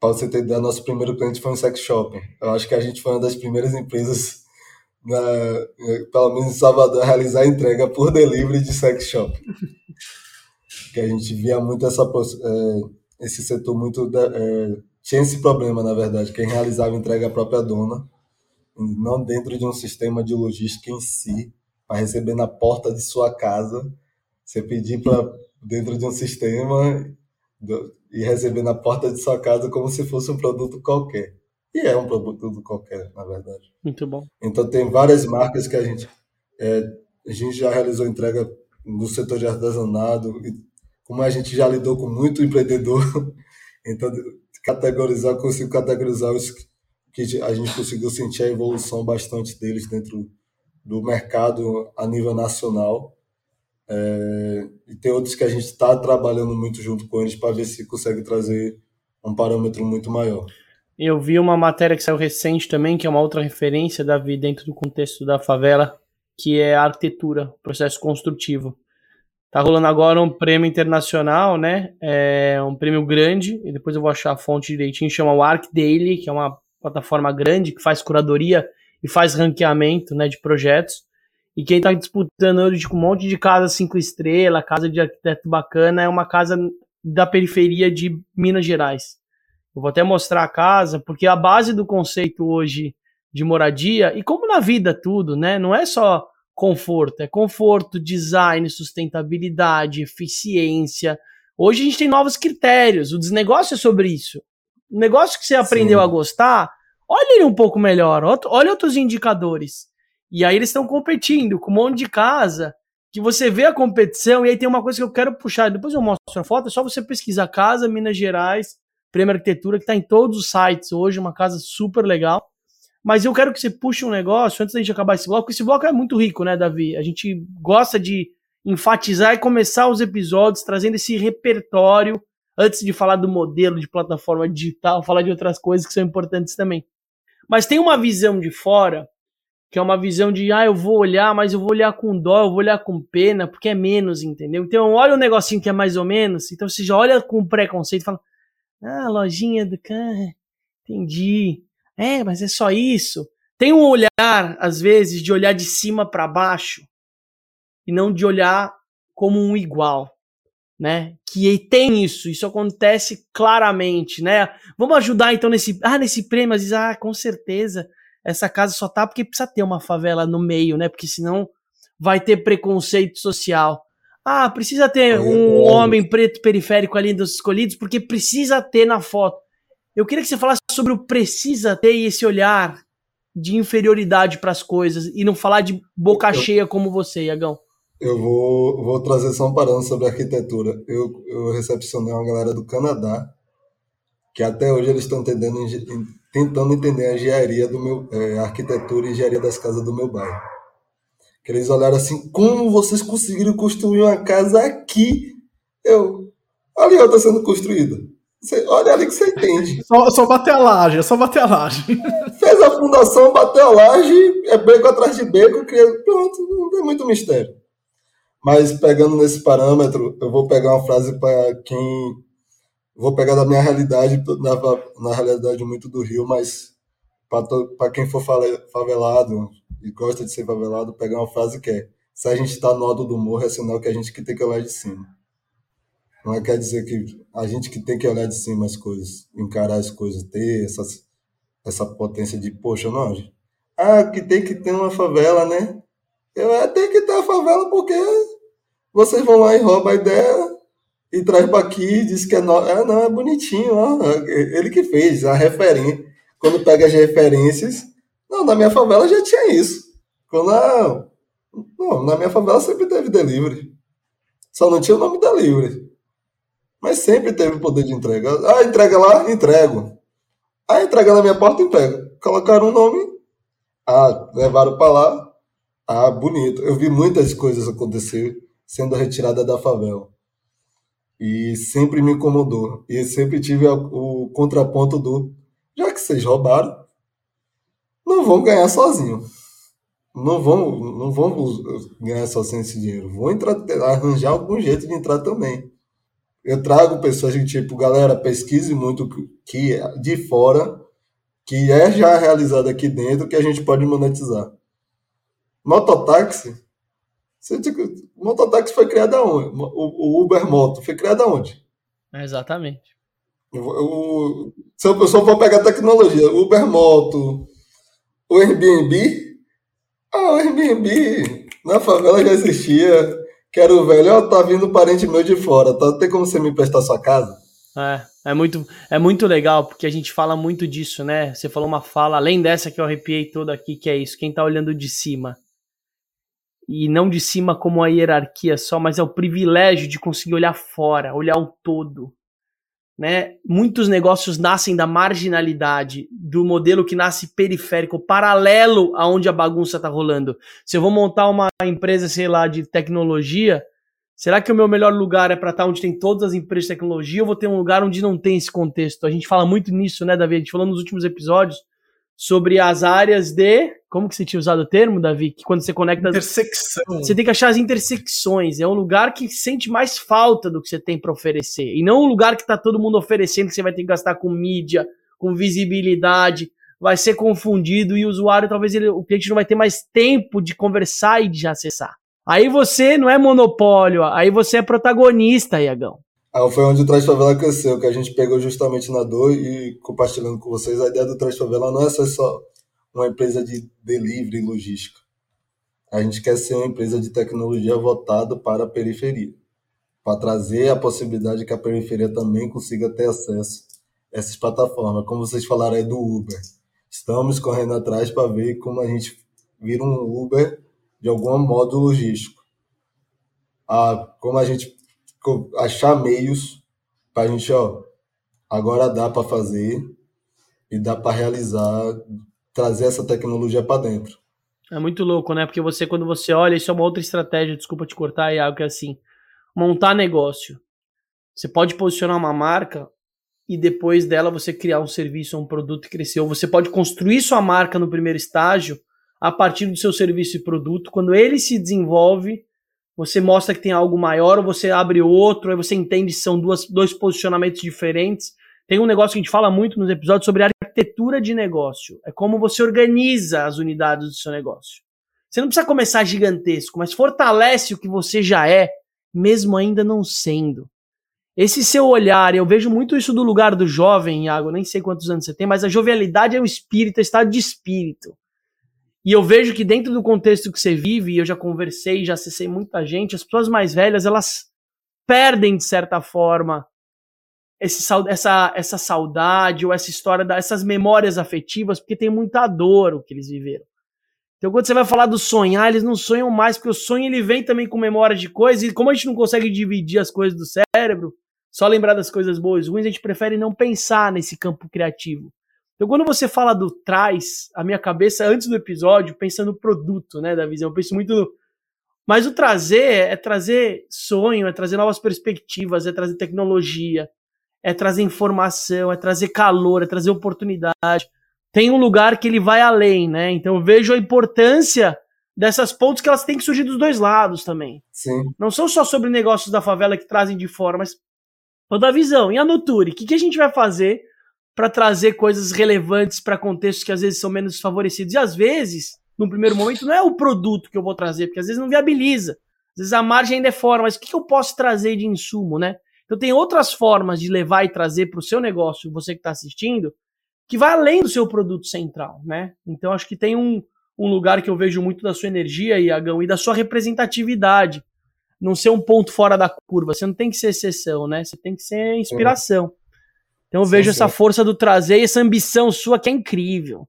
Speaker 1: para você ter ideia, nosso primeiro cliente foi um sex shopping. Eu acho que a gente foi uma das primeiras empresas na, pelo menos em Salvador, realizar a entrega por delivery de sex shop. que a gente via muito essa, é, esse setor muito. É, tinha esse problema, na verdade, quem realizava entrega a própria dona, não dentro de um sistema de logística em si, para receber na porta de sua casa. Você pedir para dentro de um sistema e receber na porta de sua casa como se fosse um produto qualquer. E é um produto qualquer, na verdade.
Speaker 3: Muito bom.
Speaker 1: Então tem várias marcas que a gente é, a gente já realizou entrega no setor de artesanato e como a gente já lidou com muito empreendedor, então categorizar, consigo categorizar os que a gente conseguiu sentir a evolução bastante deles dentro do mercado a nível nacional. É, e tem outros que a gente está trabalhando muito junto com eles para ver se consegue trazer um parâmetro muito maior.
Speaker 3: Eu vi uma matéria que saiu recente também, que é uma outra referência, Davi, dentro do contexto da favela, que é a arquitetura, processo construtivo. Tá rolando agora um prêmio internacional, né? É um prêmio grande, e depois eu vou achar a fonte direitinho, chama o Arc Daily, que é uma plataforma grande que faz curadoria e faz ranqueamento né, de projetos. E quem está disputando hoje com um monte de casa cinco estrelas, casa de arquiteto bacana, é uma casa da periferia de Minas Gerais. Eu vou até mostrar a casa, porque a base do conceito hoje de moradia, e como na vida tudo, né? Não é só conforto, é conforto, design, sustentabilidade, eficiência. Hoje a gente tem novos critérios, o desnegócio é sobre isso. O negócio que você aprendeu Sim. a gostar, olha ele um pouco melhor, olha outros indicadores. E aí eles estão competindo com um monte de casa, que você vê a competição, e aí tem uma coisa que eu quero puxar, depois eu mostro a foto, é só você pesquisar casa Minas Gerais Prêmio Arquitetura, que está em todos os sites hoje, uma casa super legal. Mas eu quero que você puxe um negócio, antes da gente acabar esse bloco, esse bloco é muito rico, né, Davi? A gente gosta de enfatizar e começar os episódios trazendo esse repertório, antes de falar do modelo de plataforma digital, falar de outras coisas que são importantes também. Mas tem uma visão de fora, que é uma visão de, ah, eu vou olhar, mas eu vou olhar com dó, eu vou olhar com pena, porque é menos, entendeu? Então, olha um negocinho que é mais ou menos, então você já olha com preconceito e fala, ah, lojinha do carro. Entendi. É, mas é só isso. Tem um olhar, às vezes, de olhar de cima para baixo e não de olhar como um igual, né? Que tem isso, isso acontece claramente, né? Vamos ajudar então nesse, ah, nesse prêmio, às vezes, ah, com certeza, essa casa só tá porque precisa ter uma favela no meio, né? Porque senão vai ter preconceito social. Ah, precisa ter um homem preto periférico ali dos escolhidos, porque precisa ter na foto. Eu queria que você falasse sobre o precisa ter esse olhar de inferioridade para as coisas e não falar de boca eu, cheia como você, Iagão.
Speaker 1: Eu vou, vou trazer só um parâmetro sobre arquitetura. Eu, eu recepcionei uma galera do Canadá que até hoje eles estão entendendo, tentando entender a engenharia do meu, é, arquitetura e engenharia das casas do meu bairro. Que eles olharam assim, como vocês conseguiram construir uma casa aqui? Eu, ali outra sendo construída. Você, olha ali que você entende.
Speaker 2: Só, só bater a laje, é só bater a laje.
Speaker 1: Fez a fundação, bateu a laje, é beco atrás de beco, pronto, não tem muito mistério. Mas pegando nesse parâmetro, eu vou pegar uma frase para quem vou pegar da minha realidade, na, na realidade muito do Rio, mas para quem for favelado e gosta de ser favelado, pegar uma frase que é: se a gente está no alto do morro, é sinal que a gente que tem que olhar de cima. Não é quer dizer que a gente que tem que olhar de cima as coisas, encarar as coisas, ter essa, essa potência de, poxa, não, gente, ah, que tem que ter uma favela, né? Eu é, tem que ter a favela porque vocês vão lá e roubam a ideia e traz para aqui, diz que é, no... é, não, é bonitinho, ó, ele que fez, a referência. Quando pega as referências, não, na minha favela já tinha isso. Quando a... não, na minha favela sempre teve delivery. Só não tinha o nome delivery. Mas sempre teve poder de entrega. Ah, entrega lá, entrego. Ah, entrega na minha porta, entrega. Colocaram um nome, ah, levaram para lá. Ah, bonito. Eu vi muitas coisas acontecer sendo retirada da favela. E sempre me incomodou. E sempre tive o contraponto do: já que vocês roubaram, não vão ganhar sozinho. Não vão, não vão ganhar sozinho esse dinheiro. Vão entrar, arranjar algum jeito de entrar também. Eu trago pessoas que, tipo, galera, pesquise muito que de fora, que é já realizado aqui dentro, que a gente pode monetizar. Mototáxi o mototáxi foi criado aonde? O, o Uber Moto foi criado aonde?
Speaker 3: Exatamente.
Speaker 1: O, se a pessoa for pegar tecnologia, Uber Moto, o Airbnb, ah, o Airbnb na favela já existia. Quero velho, ó, tá vindo parente meu de fora, tá? Tem como você me prestar sua casa?
Speaker 3: É, é muito, é muito legal, porque a gente fala muito disso, né? Você falou uma fala, além dessa que eu arrepiei toda aqui, que é isso, quem tá olhando de cima e não de cima como a hierarquia só, mas é o privilégio de conseguir olhar fora, olhar o todo. Né? Muitos negócios nascem da marginalidade, do modelo que nasce periférico, paralelo aonde a bagunça está rolando. Se eu vou montar uma empresa, sei lá, de tecnologia, será que o meu melhor lugar é para estar tá onde tem todas as empresas de tecnologia ou vou ter um lugar onde não tem esse contexto? A gente fala muito nisso, né, Davi? A gente falou nos últimos episódios sobre as áreas de. Como que você tinha usado o termo, Davi? Que quando você conecta.
Speaker 2: Intersecção.
Speaker 3: Você tem que achar as intersecções. É um lugar que sente mais falta do que você tem para oferecer. E não um lugar que tá todo mundo oferecendo, que você vai ter que gastar com mídia, com visibilidade. Vai ser confundido e o usuário, talvez ele, o cliente não vai ter mais tempo de conversar e de acessar. Aí você não é monopólio, aí você é protagonista, Iagão.
Speaker 1: Ah, foi onde o Traz Favela cresceu, que a gente pegou justamente na dor e compartilhando com vocês. A ideia do Traz Favela não é ser só uma empresa de delivery e logística. A gente quer ser uma empresa de tecnologia voltada para a periferia, para trazer a possibilidade que a periferia também consiga ter acesso a essas plataformas. Como vocês falaram aí do Uber. Estamos correndo atrás para ver como a gente vira um Uber de algum modo logístico. Ah, como a gente achar meios para a gente, ó, agora dá para fazer e dá para realizar, trazer essa tecnologia para dentro.
Speaker 3: É muito louco, né? Porque você, quando você olha, isso é uma outra estratégia, desculpa te cortar, algo que é assim, montar negócio. Você pode posicionar uma marca e depois dela você criar um serviço um produto e crescer. Ou você pode construir sua marca no primeiro estágio a partir do seu serviço e produto. Quando ele se desenvolve, você mostra que tem algo maior, ou você abre outro, aí você entende que são duas, dois posicionamentos diferentes. Tem um negócio que a gente fala muito nos episódios sobre arquitetura de negócio. É como você organiza as unidades do seu negócio. Você não precisa começar gigantesco, mas fortalece o que você já é, mesmo ainda não sendo. Esse seu olhar, eu vejo muito isso do lugar do jovem, Iago, nem sei quantos anos você tem, mas a jovialidade é o espírito, é o estado de espírito. E eu vejo que dentro do contexto que você vive, e eu já conversei, já acessei muita gente, as pessoas mais velhas, elas perdem, de certa forma, esse, essa, essa saudade ou essa história, dessas memórias afetivas, porque tem muita dor o que eles viveram. Então, quando você vai falar do sonhar, eles não sonham mais, porque o sonho ele vem também com memória de coisas, e como a gente não consegue dividir as coisas do cérebro, só lembrar das coisas boas e ruins, a gente prefere não pensar nesse campo criativo. Então, quando você fala do traz, a minha cabeça, antes do episódio, pensa no produto, né, da visão. Eu penso muito no. Mas o trazer é trazer sonho, é trazer novas perspectivas, é trazer tecnologia, é trazer informação, é trazer calor, é trazer oportunidade. Tem um lugar que ele vai além, né? Então eu vejo a importância dessas pontes que elas têm que surgir dos dois lados também.
Speaker 1: Sim.
Speaker 3: Não são só sobre negócios da favela que trazem de fora, mas toda a visão. E a Nuturi, o que, que a gente vai fazer para trazer coisas relevantes para contextos que às vezes são menos favorecidos? E às vezes, no primeiro momento, não é o produto que eu vou trazer, porque às vezes não viabiliza. Às vezes a margem ainda é fora, mas o que, eu posso trazer de insumo, né? Então tem outras formas de levar e trazer para o seu negócio, você que está assistindo, que vai além do seu produto central, né? Então acho que tem um, um lugar que eu vejo muito da sua energia, Iagão, e da sua representatividade. Não ser um ponto fora da curva. Você não tem que ser exceção, né? Você tem que ser inspiração. Então eu sim, vejo sim. essa força do trazer e essa ambição sua que é incrível.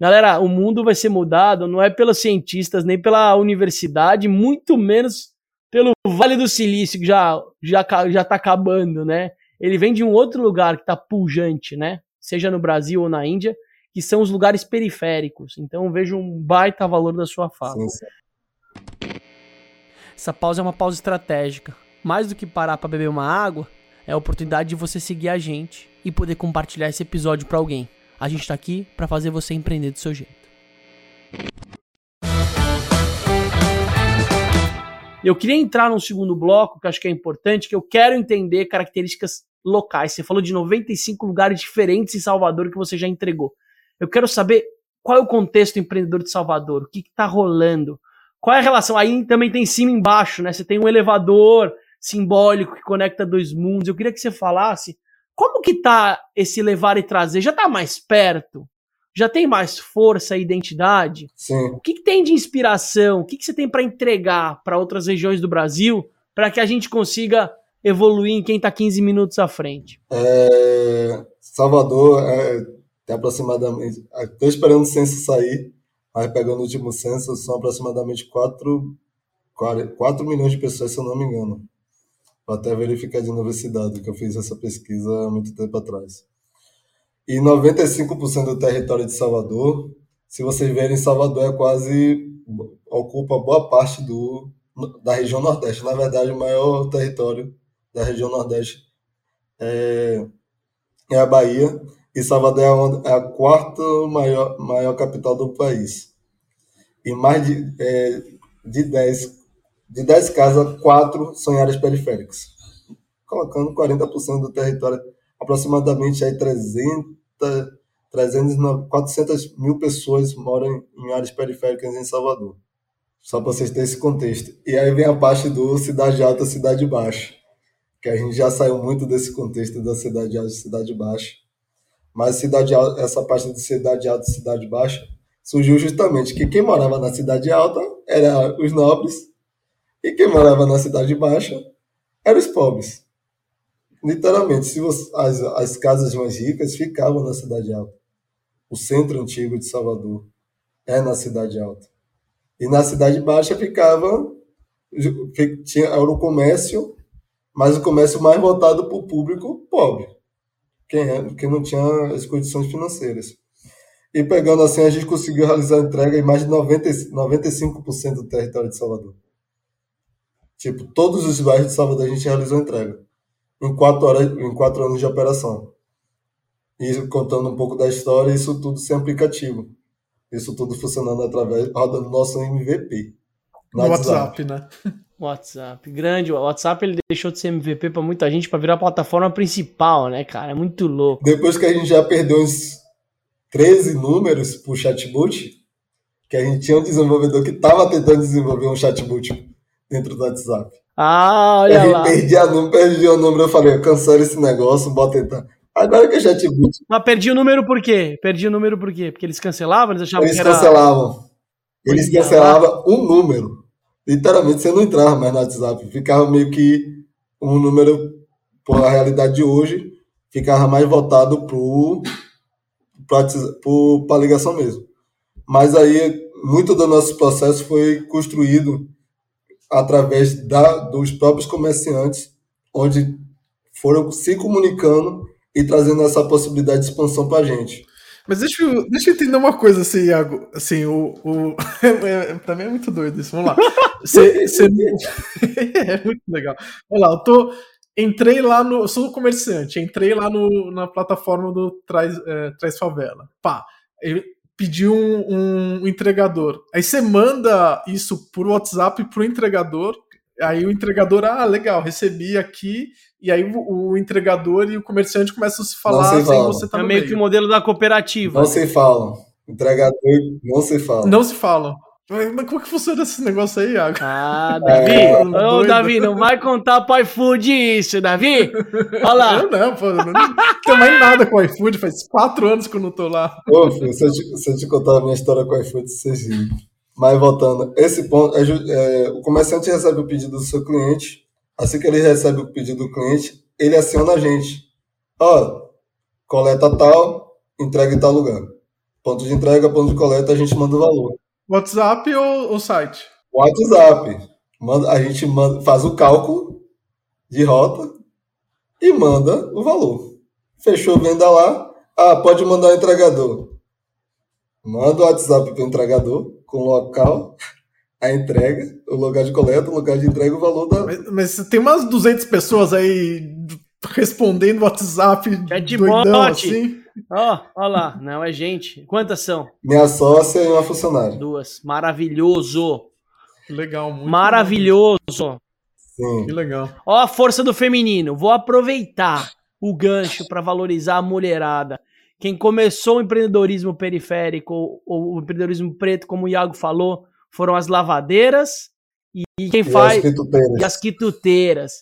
Speaker 3: Galera, o mundo vai ser mudado não é pelos cientistas, nem pela universidade, muito menos pelo Vale do Silício, que já, já, já tá acabando, né? Ele vem de um outro lugar que tá pujante, né? Seja no Brasil ou na Índia, que são os lugares periféricos. Então vejo um baita valor da sua fala. Sim, sim. Essa pausa é uma pausa estratégica. Mais do que parar para beber uma água, é a oportunidade de você seguir a gente e poder compartilhar esse episódio para alguém. A gente tá aqui para fazer você empreender do seu jeito. Eu queria entrar num segundo bloco, que acho que é importante, que eu quero entender características locais. Você falou de 95 lugares diferentes em Salvador que você já entregou. Eu quero saber qual é o contexto empreendedor de Salvador, o que está rolando, qual é a relação. Aí também tem cima e embaixo, né? Você tem um elevador simbólico que conecta dois mundos. Eu queria que você falasse como que tá esse levar e trazer? Já está mais perto? já tem mais força e identidade?
Speaker 1: Sim.
Speaker 3: O que, que tem de inspiração? O que, que você tem para entregar para outras regiões do Brasil para que a gente consiga evoluir em quem está 15 minutos à frente?
Speaker 1: É, Salvador é, tem aproximadamente. Estou esperando o censo sair, mas pegando o último censo, são aproximadamente 4, 4 milhões de pessoas, se eu não me engano. Vou até verificar de universidade, que eu fiz essa pesquisa há muito tempo atrás. E 95% do território de Salvador, se vocês verem, Salvador é quase ocupa boa parte do, da região Nordeste. Na verdade, o maior território da região Nordeste é, é a Bahia, e Salvador é a, é quarta maior, maior capital do país. E mais de, é, de 10 de 10 casas, 4 são em áreas periféricas, colocando 40% do território aproximadamente aí 300, 300, 400 mil pessoas moram em áreas periféricas em Salvador. Só para vocês terem esse contexto. E aí vem a parte do cidade alta, cidade baixa, que a gente já saiu muito desse contexto da cidade alta e cidade baixa. Mas cidade alta, essa parte de cidade alta e cidade baixa surgiu justamente que quem morava na cidade alta eram os nobres e quem morava na cidade baixa eram os pobres. Literalmente, se você, as, as casas mais ricas ficavam na Cidade Alta. O centro antigo de Salvador é na Cidade Alta. E na Cidade Baixa ficava. Tinha, era o comércio, mas o comércio mais voltado para o público pobre, quem, é, quem não tinha as condições financeiras. E pegando assim, a gente conseguiu realizar entrega em mais de 90, 95% do território de Salvador. Tipo, todos os bairros de Salvador a gente realizou a entrega em quatro, horas, em quatro anos de operação. E contando um pouco da história, isso tudo sem aplicativo. Isso tudo funcionando através, rodando nosso MVP.
Speaker 2: No WhatsApp, WhatsApp, né?
Speaker 3: WhatsApp, grande. O WhatsApp ele deixou de ser MVP para muita gente para virar a plataforma principal, né, cara? É muito louco.
Speaker 1: Depois que a gente já perdeu uns 13 números pro chatbot, que a gente tinha um desenvolvedor que estava tentando desenvolver um chatbot dentro do WhatsApp.
Speaker 3: Ah, olha
Speaker 1: eu
Speaker 3: lá.
Speaker 1: Perdi, a, perdi o número, eu falei, cancela esse negócio, bota entrar. Agora que eu já te vi.
Speaker 3: Mas perdi o número por quê? Perdi o número por quê? Porque eles cancelavam? Eles achavam
Speaker 1: eles
Speaker 3: que era...
Speaker 1: cancelavam. Eles cancelavam um número. Literalmente, você não entrava mais no WhatsApp. Ficava meio que um número, por a realidade de hoje, ficava mais voltado para a ligação mesmo. Mas aí, muito do nosso processo foi construído através da, dos próprios comerciantes, onde foram se comunicando e trazendo essa possibilidade de expansão para a gente.
Speaker 2: Mas deixa eu, deixa eu entender uma coisa, assim, Iago. Assim, o. o... É, pra mim é muito doido isso. Vamos lá. Você, você... é muito legal. Vamos lá, eu tô. Entrei lá no. Eu sou comerciante, entrei lá no, na plataforma do Traz, é, Traz Favela. Pá, eu pedi um, um entregador. Aí você manda isso por WhatsApp pro entregador. Aí o entregador, ah, legal, recebi aqui e aí o, o, entregador e o comerciante começam a se falar se sem você estar tá
Speaker 3: É meio, meio que o modelo da cooperativa.
Speaker 1: Não se falam. Entregador não se fala.
Speaker 2: Não se falam. Mas como que funciona esse negócio aí, Iago?
Speaker 3: Ah, Davi! É, Ô, Davi, não vai contar pro iFood isso, Davi! Olha lá!
Speaker 2: Eu não, pô, não tenho mais nada com o iFood, faz quatro anos que eu não tô lá.
Speaker 1: Ô, filho, se eu te, se eu te contar a minha história com o iFood, vocês viram. Mas voltando, esse ponto, é, é, o comerciante recebe o pedido do seu cliente, Assim que ele recebe o pedido do cliente, ele aciona a gente. Ó, coleta tal, entrega em tal lugar. Ponto de entrega, ponto de coleta, a gente manda o valor.
Speaker 2: WhatsApp ou, ou site?
Speaker 1: WhatsApp. Manda, a gente manda, faz o cálculo de rota e manda o valor. Fechou venda lá. Ah, pode mandar o entregador. Manda o WhatsApp para o entregador com o local a entrega, o lugar de coleta, o lugar de entrega, o valor da.
Speaker 2: Mas, mas tem umas 200 pessoas aí respondendo WhatsApp doidão assim.
Speaker 3: Ó, oh, ó lá, não é gente. Quantas são?
Speaker 1: Minha sócia e uma funcionária.
Speaker 3: Duas. Maravilhoso.
Speaker 2: Legal, muito
Speaker 3: Maravilhoso.
Speaker 1: Sim.
Speaker 2: Que legal.
Speaker 3: Ó a força do feminino. Vou aproveitar o gancho para valorizar a mulherada. Quem começou o empreendedorismo periférico ou o empreendedorismo preto, como o Iago falou, foram as lavadeiras e, quem e faz. As quituteiras. E as quituteiras.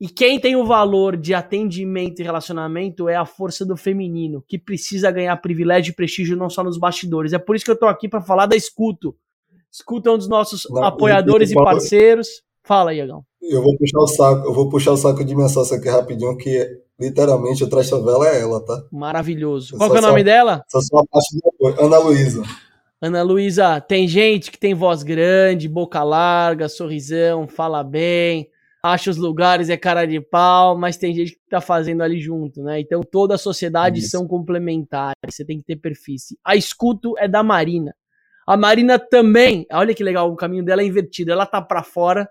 Speaker 3: E quem tem o valor de atendimento e relacionamento é a força do feminino, que precisa ganhar privilégio e prestígio não só nos bastidores. É por isso que eu tô aqui para falar da Escuto. Escuto é um dos nossos não, apoiadores e parceiros. Fala, Iagão.
Speaker 1: Eu vou puxar o saco, eu vou puxar o saco de minha sócia aqui rapidinho, que literalmente o Trash Vela é ela, tá?
Speaker 3: Maravilhoso. Qual é o nome dela?
Speaker 1: Só sou uma parte de Ana Luísa.
Speaker 3: Ana Luísa, tem gente que tem voz grande, boca larga, sorrisão, fala bem, acha os lugares é cara de pau, mas tem gente que tá fazendo ali junto, né? Então toda a sociedade Isso. são complementares, você tem que ter perfis. A escuto é da Marina. A Marina também, olha que legal, o caminho dela é invertido, ela tá para fora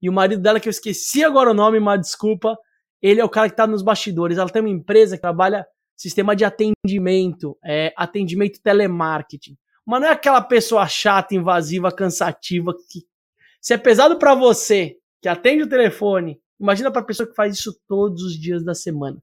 Speaker 3: e o marido dela que eu esqueci agora o nome, mas desculpa, ele é o cara que tá nos bastidores. Ela tem uma empresa que trabalha sistema de atendimento, é, atendimento telemarketing. Mas não é aquela pessoa chata, invasiva, cansativa que se é pesado para você, que atende o telefone, imagina para pessoa que faz isso todos os dias da semana.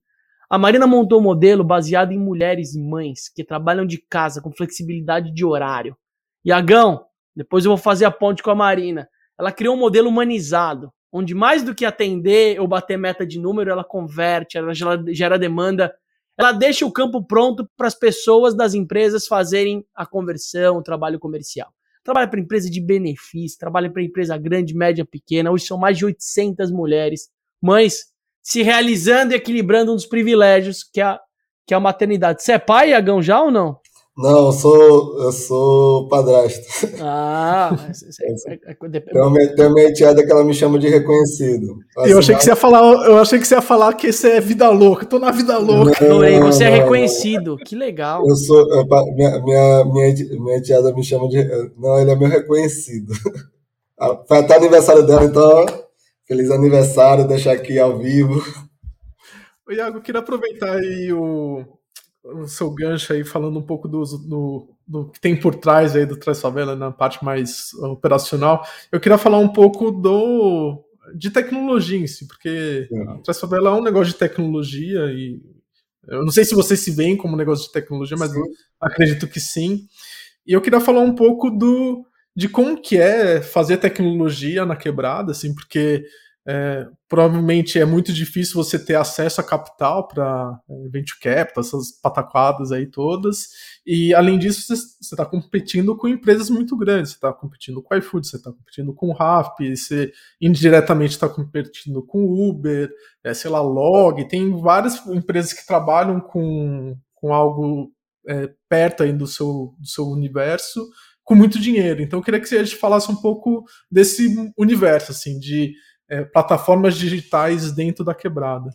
Speaker 3: A Marina montou um modelo baseado em mulheres mães que trabalham de casa com flexibilidade de horário. Iagão, depois eu vou fazer a ponte com a Marina. Ela criou um modelo humanizado, onde mais do que atender ou bater meta de número, ela converte, ela gera demanda ela deixa o campo pronto para as pessoas das empresas fazerem a conversão, o trabalho comercial. Trabalha para empresa de benefício, trabalha para empresa grande, média, pequena. Hoje são mais de 800 mulheres, mães, se realizando e equilibrando um dos privilégios que é a, que é a maternidade. Você é pai, Iagão, já ou não?
Speaker 1: Não, eu sou, eu sou padrasto.
Speaker 3: Ah,
Speaker 1: é, é, é, tem, uma, enteada que ela me chama de reconhecido.
Speaker 2: Assim, eu achei que você ia falar, eu achei que você ia falar que você é vida louca. tô na vida louca.
Speaker 3: Não, não, você é reconhecido. Que legal.
Speaker 1: Eu sou minha minha minha, minha enteada me chama de não, ele é meu reconhecido. Foi até aniversário dela, então feliz aniversário, deixar aqui ao vivo.
Speaker 2: O Iago, eu queria aproveitar aí o o seu gancho aí falando um pouco do, do, do que tem por trás aí do Trás Favela na parte mais operacional. Eu queria falar um pouco do de tecnologia em si, porque uhum. Trás Favela é um negócio de tecnologia e eu não sei se vocês se veem como um negócio de tecnologia, mas acredito que sim. E eu queria falar um pouco do de como que é fazer tecnologia na quebrada, assim, porque é, provavelmente é muito difícil você ter acesso a capital para é, venture capital, essas pataquadas aí todas. E além disso, você está competindo com empresas muito grandes. Você está competindo com o iFood, você está competindo com o Rappi, você indiretamente está competindo com o Uber, é, sei lá, Log. Tem várias empresas que trabalham com, com algo é, perto aí do seu, do seu universo com muito dinheiro. Então eu queria que você falasse um pouco desse universo, assim, de é, plataformas digitais dentro da quebrada.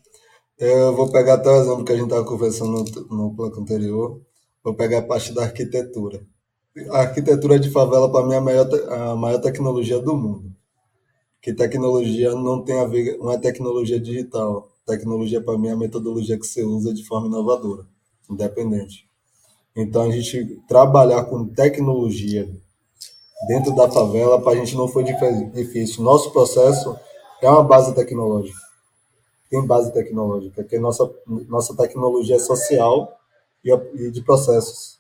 Speaker 1: Eu vou pegar até o exemplo que a gente estava conversando no, no bloco anterior. Vou pegar a parte da arquitetura. A arquitetura de favela, para mim, é a maior, a maior tecnologia do mundo. Que tecnologia não tem a ver, não é tecnologia digital. Tecnologia, para mim, é a metodologia que você usa de forma inovadora, independente. Então, a gente trabalhar com tecnologia dentro da favela, para a gente não foi difícil. Nosso processo é uma base tecnológica. Tem base tecnológica, que nossa, nossa tecnologia é social e de processos.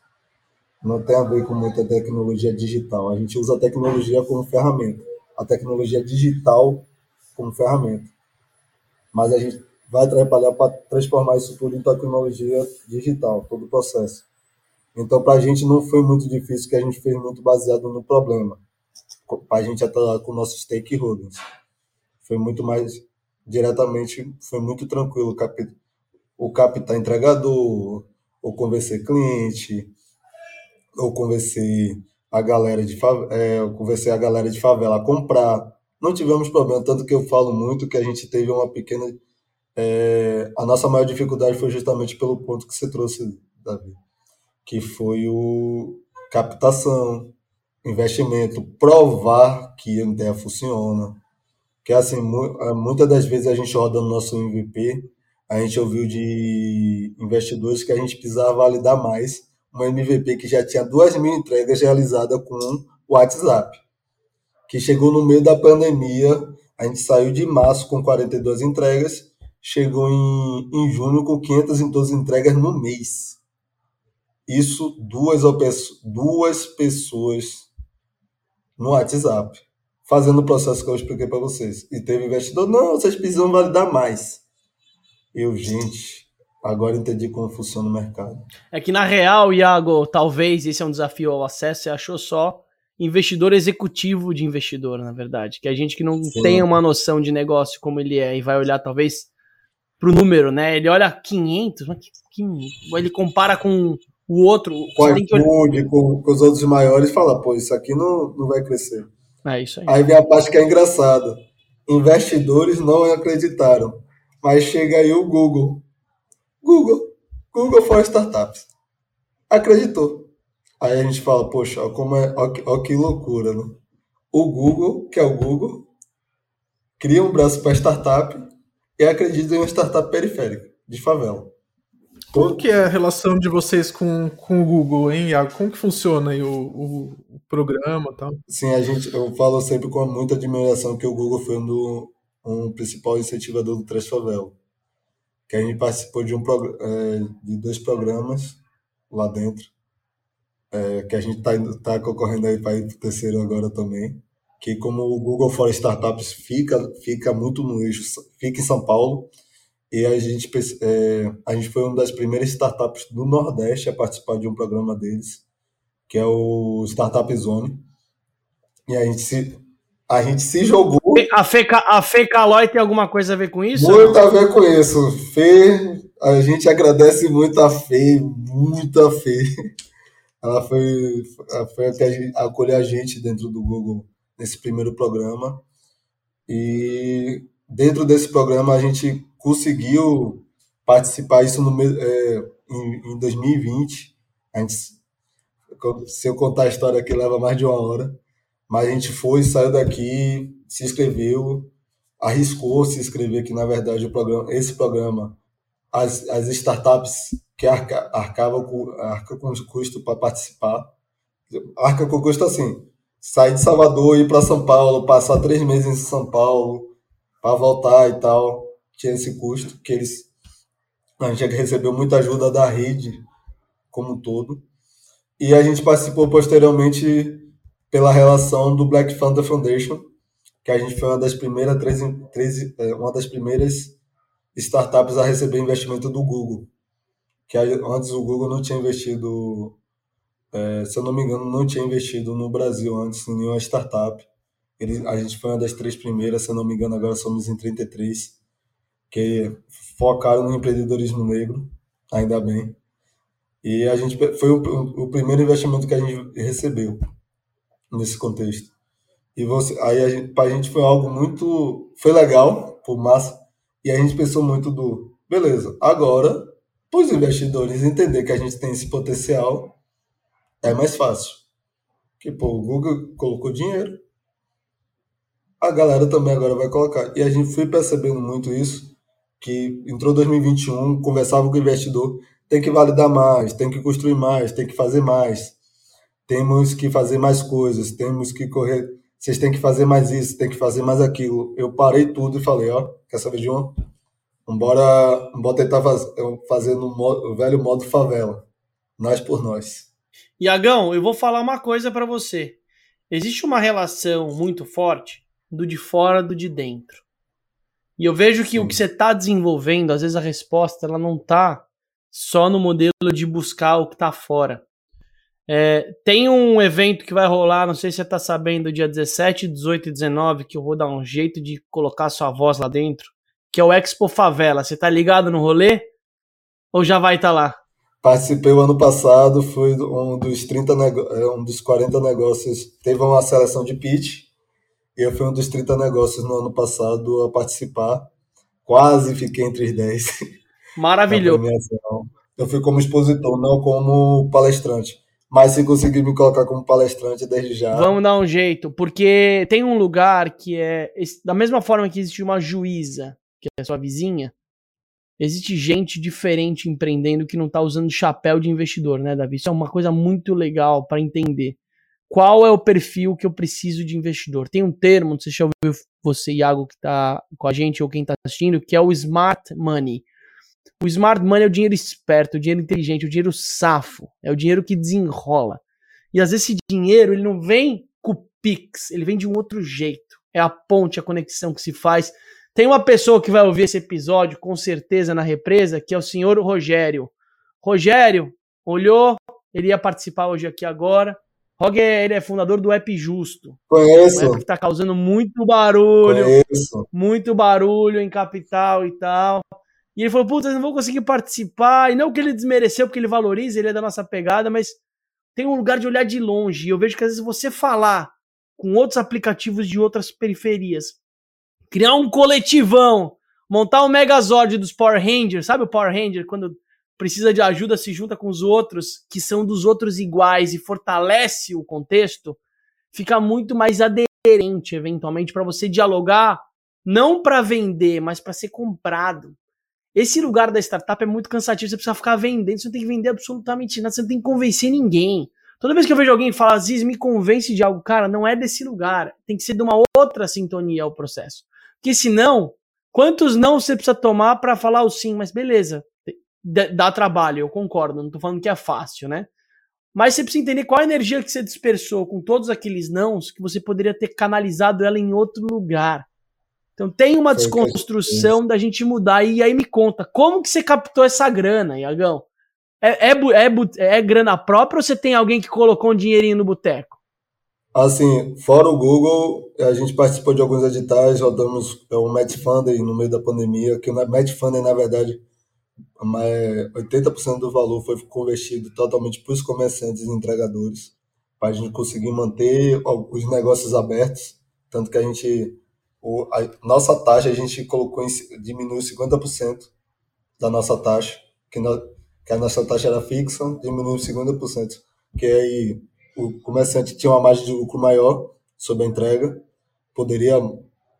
Speaker 1: Não tem a ver com muita tecnologia digital. A gente usa a tecnologia como ferramenta. A tecnologia digital como ferramenta. Mas a gente vai trabalhar para transformar isso tudo em tecnologia digital, todo o processo. Então, para a gente não foi muito difícil, que a gente fez muito baseado no problema, para a gente atuar com nossos stakeholders. Foi muito mais diretamente, foi muito tranquilo. O captar entregador, ou convencer cliente, ou convencer a galera de favela, é, convencer a galera de favela a comprar. Não tivemos problema, tanto que eu falo muito que a gente teve uma pequena. É, a nossa maior dificuldade foi justamente pelo ponto que você trouxe, Davi que foi o captação, investimento, provar que a ideia funciona. Que assim, eh, muitas das vezes a gente roda no nosso MVP, a gente ouviu de investidores que a gente precisava validar mais uma MVP que já tinha duas mil entregas realizadas com o WhatsApp, que chegou no meio da pandemia, a gente saiu de março com 42 entregas, chegou em, em junho com 512 entregas no mês. Isso duas, duas pessoas no WhatsApp, fazendo o processo que eu expliquei para vocês. E teve investidor, não, vocês precisam validar mais. Eu, gente, agora entendi como funciona o mercado.
Speaker 3: É que na real, Iago, talvez esse é um desafio ao acesso, você achou só investidor executivo de investidor, na verdade. Que a gente que não Sim. tem uma noção de negócio como ele é e vai olhar talvez pro número, né? Ele olha 500, mas que, que, ele compara com o outro.
Speaker 1: Com iFood, com, com os outros maiores, fala, pô, isso aqui não, não vai crescer.
Speaker 3: É isso aí.
Speaker 1: Aí vem a parte que é engraçada. Investidores não acreditaram. Mas chega aí o Google. Google. Google for Startups. Acreditou. Aí a gente fala, poxa, como é, ó, ó que loucura, né? O Google, que é o Google, cria um braço para startup e acredita em uma startup periférica, de favela.
Speaker 2: Como que é a relação de vocês com, com o Google, hein, Iago? Como que funciona aí o, o, o programa e tal?
Speaker 1: Sim, a gente, eu falo sempre com muita admiração que o Google foi um, do, um principal incentivador do Transfavel. Que a gente participou de, um, é, de dois programas lá dentro, é, que a gente está tá concorrendo aí para ir para o terceiro agora também. Que como o Google for Startups fica, fica muito no eixo, fica em São Paulo, e a gente, é, a gente foi uma das primeiras startups do Nordeste a participar de um programa deles, que é o Startup Zone. E a gente se, a gente se jogou.
Speaker 3: A Fê, a Fê Calói tem alguma coisa a ver com isso?
Speaker 1: Muito a ver com isso. Fê, a gente agradece muito a Fê, muito a Fê. Ela foi, foi a que acolheu a gente dentro do Google nesse primeiro programa. E dentro desse programa a gente conseguiu participar isso no, é, em, em 2020. A gente, se eu contar a história aqui, leva mais de uma hora. Mas a gente foi, saiu daqui, se inscreveu, arriscou se inscrever, que na verdade o programa, esse programa, as, as startups que arca, arcavam com, arca com custo para participar, arca com custo assim, sair de Salvador, ir para São Paulo, passar três meses em São Paulo, para voltar e tal tinha esse custo, que eles a gente recebeu muita ajuda da rede como um todo. E a gente participou posteriormente pela relação do Black Thunder Foundation, que a gente foi uma das primeiras, três, três, é, uma das primeiras startups a receber investimento do Google. Que antes o Google não tinha investido, é, se eu não me engano, não tinha investido no Brasil antes em nenhuma startup. Ele, a gente foi uma das três primeiras, se eu não me engano, agora somos em 33 que focaram no empreendedorismo negro, ainda bem. E a gente foi o, o primeiro investimento que a gente recebeu nesse contexto. E você, aí a gente, pra gente foi algo muito, foi legal, foi massa. E a gente pensou muito do Beleza. Agora, para os investidores entender que a gente tem esse potencial, é mais fácil. Que, pô, o Google colocou dinheiro, a galera também agora vai colocar. E a gente foi percebendo muito isso, que entrou 2021, conversava com o investidor, tem que validar mais, tem que construir mais, tem que fazer mais, temos que fazer mais coisas, temos que correr, vocês têm que fazer mais isso, tem que fazer mais aquilo. Eu parei tudo e falei, ó, quer saber de uma? Vambora, vambora tentar faz, fazer no modo, velho modo favela. Nós por nós.
Speaker 3: Iagão, eu vou falar uma coisa para você. Existe uma relação muito forte do de fora do de dentro. E eu vejo que Sim. o que você está desenvolvendo, às vezes a resposta ela não está só no modelo de buscar o que está fora. É, tem um evento que vai rolar, não sei se você está sabendo, dia 17, 18 e 19, que eu vou dar um jeito de colocar sua voz lá dentro, que é o Expo Favela. Você tá ligado no rolê? Ou já vai estar tá lá?
Speaker 1: Participei o ano passado, fui um dos 30 é, um dos 40 negócios. Teve uma seleção de pitch, eu fui um dos 30 negócios no ano passado a participar. Quase fiquei entre os 10.
Speaker 3: Maravilhoso.
Speaker 1: Eu fui como expositor, não como palestrante. Mas se conseguir me colocar como palestrante desde já.
Speaker 3: Vamos dar um jeito, porque tem um lugar que é. Da mesma forma que existe uma juíza, que é sua vizinha, existe gente diferente empreendendo que não está usando chapéu de investidor, né, Davi? Isso é uma coisa muito legal para entender. Qual é o perfil que eu preciso de investidor? Tem um termo, não sei se já ouviu você, Iago, que está com a gente ou quem está assistindo, que é o Smart Money. O Smart Money é o dinheiro esperto, o dinheiro inteligente, o dinheiro safo, é o dinheiro que desenrola. E às vezes esse dinheiro ele não vem com o Pix, ele vem de um outro jeito. É a ponte, a conexão que se faz tem uma pessoa que vai ouvir esse episódio com certeza na represa, que é o senhor Rogério. Rogério olhou, ele ia participar hoje aqui agora. Roger, ele é fundador do App Justo.
Speaker 1: Conheço. Um
Speaker 3: app que está causando muito barulho. Conheço. Muito barulho em capital e tal. E ele falou, puta, não vou conseguir participar. E não que ele desmereceu, porque ele valoriza, ele é da nossa pegada, mas tem um lugar de olhar de longe. E eu vejo que às vezes você falar com outros aplicativos de outras periferias criar um coletivão, montar um Megazord dos Power Rangers, sabe o Power Ranger quando precisa de ajuda se junta com os outros que são dos outros iguais e fortalece o contexto, fica muito mais aderente eventualmente para você dialogar, não para vender, mas para ser comprado. Esse lugar da startup é muito cansativo, você precisa ficar vendendo, você não tem que vender absolutamente nada, você não tem que convencer ninguém. Toda vez que eu vejo alguém falar, Ziz, me convence de algo, cara, não é desse lugar. Tem que ser de uma outra sintonia o processo. Porque senão, quantos não você precisa tomar para falar o sim? Mas beleza, dá trabalho, eu concordo, não tô falando que é fácil, né? Mas você precisa entender qual a energia que você dispersou com todos aqueles nãos que você poderia ter canalizado ela em outro lugar. Então tem uma desconstrução da gente mudar. E aí me conta, como que você captou essa grana, Iagão? É, é, é, é grana própria ou você tem alguém que colocou um dinheirinho no boteco?
Speaker 1: Assim, fora o Google, a gente participou de alguns editais, rodamos o Match Funding no meio da pandemia, que o Match Funding, na verdade, 80% do valor foi convertido totalmente para os comerciantes e entregadores, para a gente conseguir manter os negócios abertos, tanto que a gente, a nossa taxa, a gente colocou, em, diminuiu 50% da nossa taxa, que, no, que a nossa taxa era fixa, diminuiu 50%, que aí o comerciante tinha uma margem de lucro maior sobre a entrega, poderia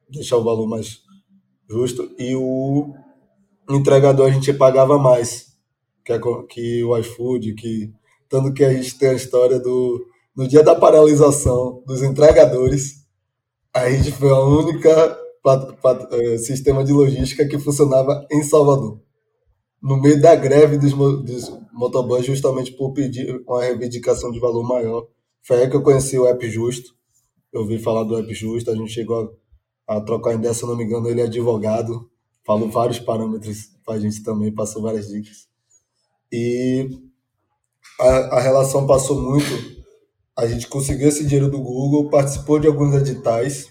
Speaker 1: deixar o valor mais justo, e o entregador a gente pagava mais que, a, que o iFood, que tanto que a gente tem a história do no dia da paralisação dos entregadores, a gente foi a única pat, pat, eh, sistema de logística que funcionava em Salvador. No meio da greve dos, dos motoboys, justamente por pedir uma reivindicação de valor maior foi aí que eu conheci o App Justo. Eu ouvi falar do App Justo, a gente chegou a, a trocar ideia, se não me engano, ele é advogado, falou vários parâmetros para a gente também, passou várias dicas. E a, a relação passou muito. A gente conseguiu esse dinheiro do Google, participou de alguns editais,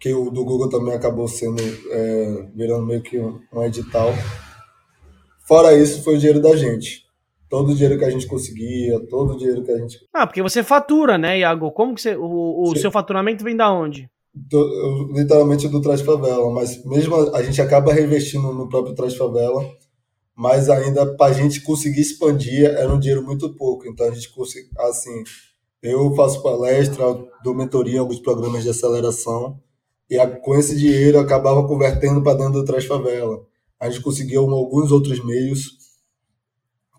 Speaker 1: que o do Google também acabou sendo, é, virando meio que um, um edital. Fora isso, foi o dinheiro da gente todo o dinheiro que a gente conseguia, todo o dinheiro que a gente.
Speaker 3: Ah, porque você fatura, né, Iago? Como que você. O, o seu faturamento vem da onde?
Speaker 1: Do, literalmente do Trás Favela, mas mesmo a, a, gente acaba revestindo no próprio Trás Favela, mas ainda para a gente conseguir expandir era um dinheiro muito pouco, então a gente consegue, assim, eu faço palestra, dou mentoria em alguns programas de aceleração, e a, com esse dinheiro acabava convertendo para dentro do Trás Favela. A gente conseguiu alguns outros meios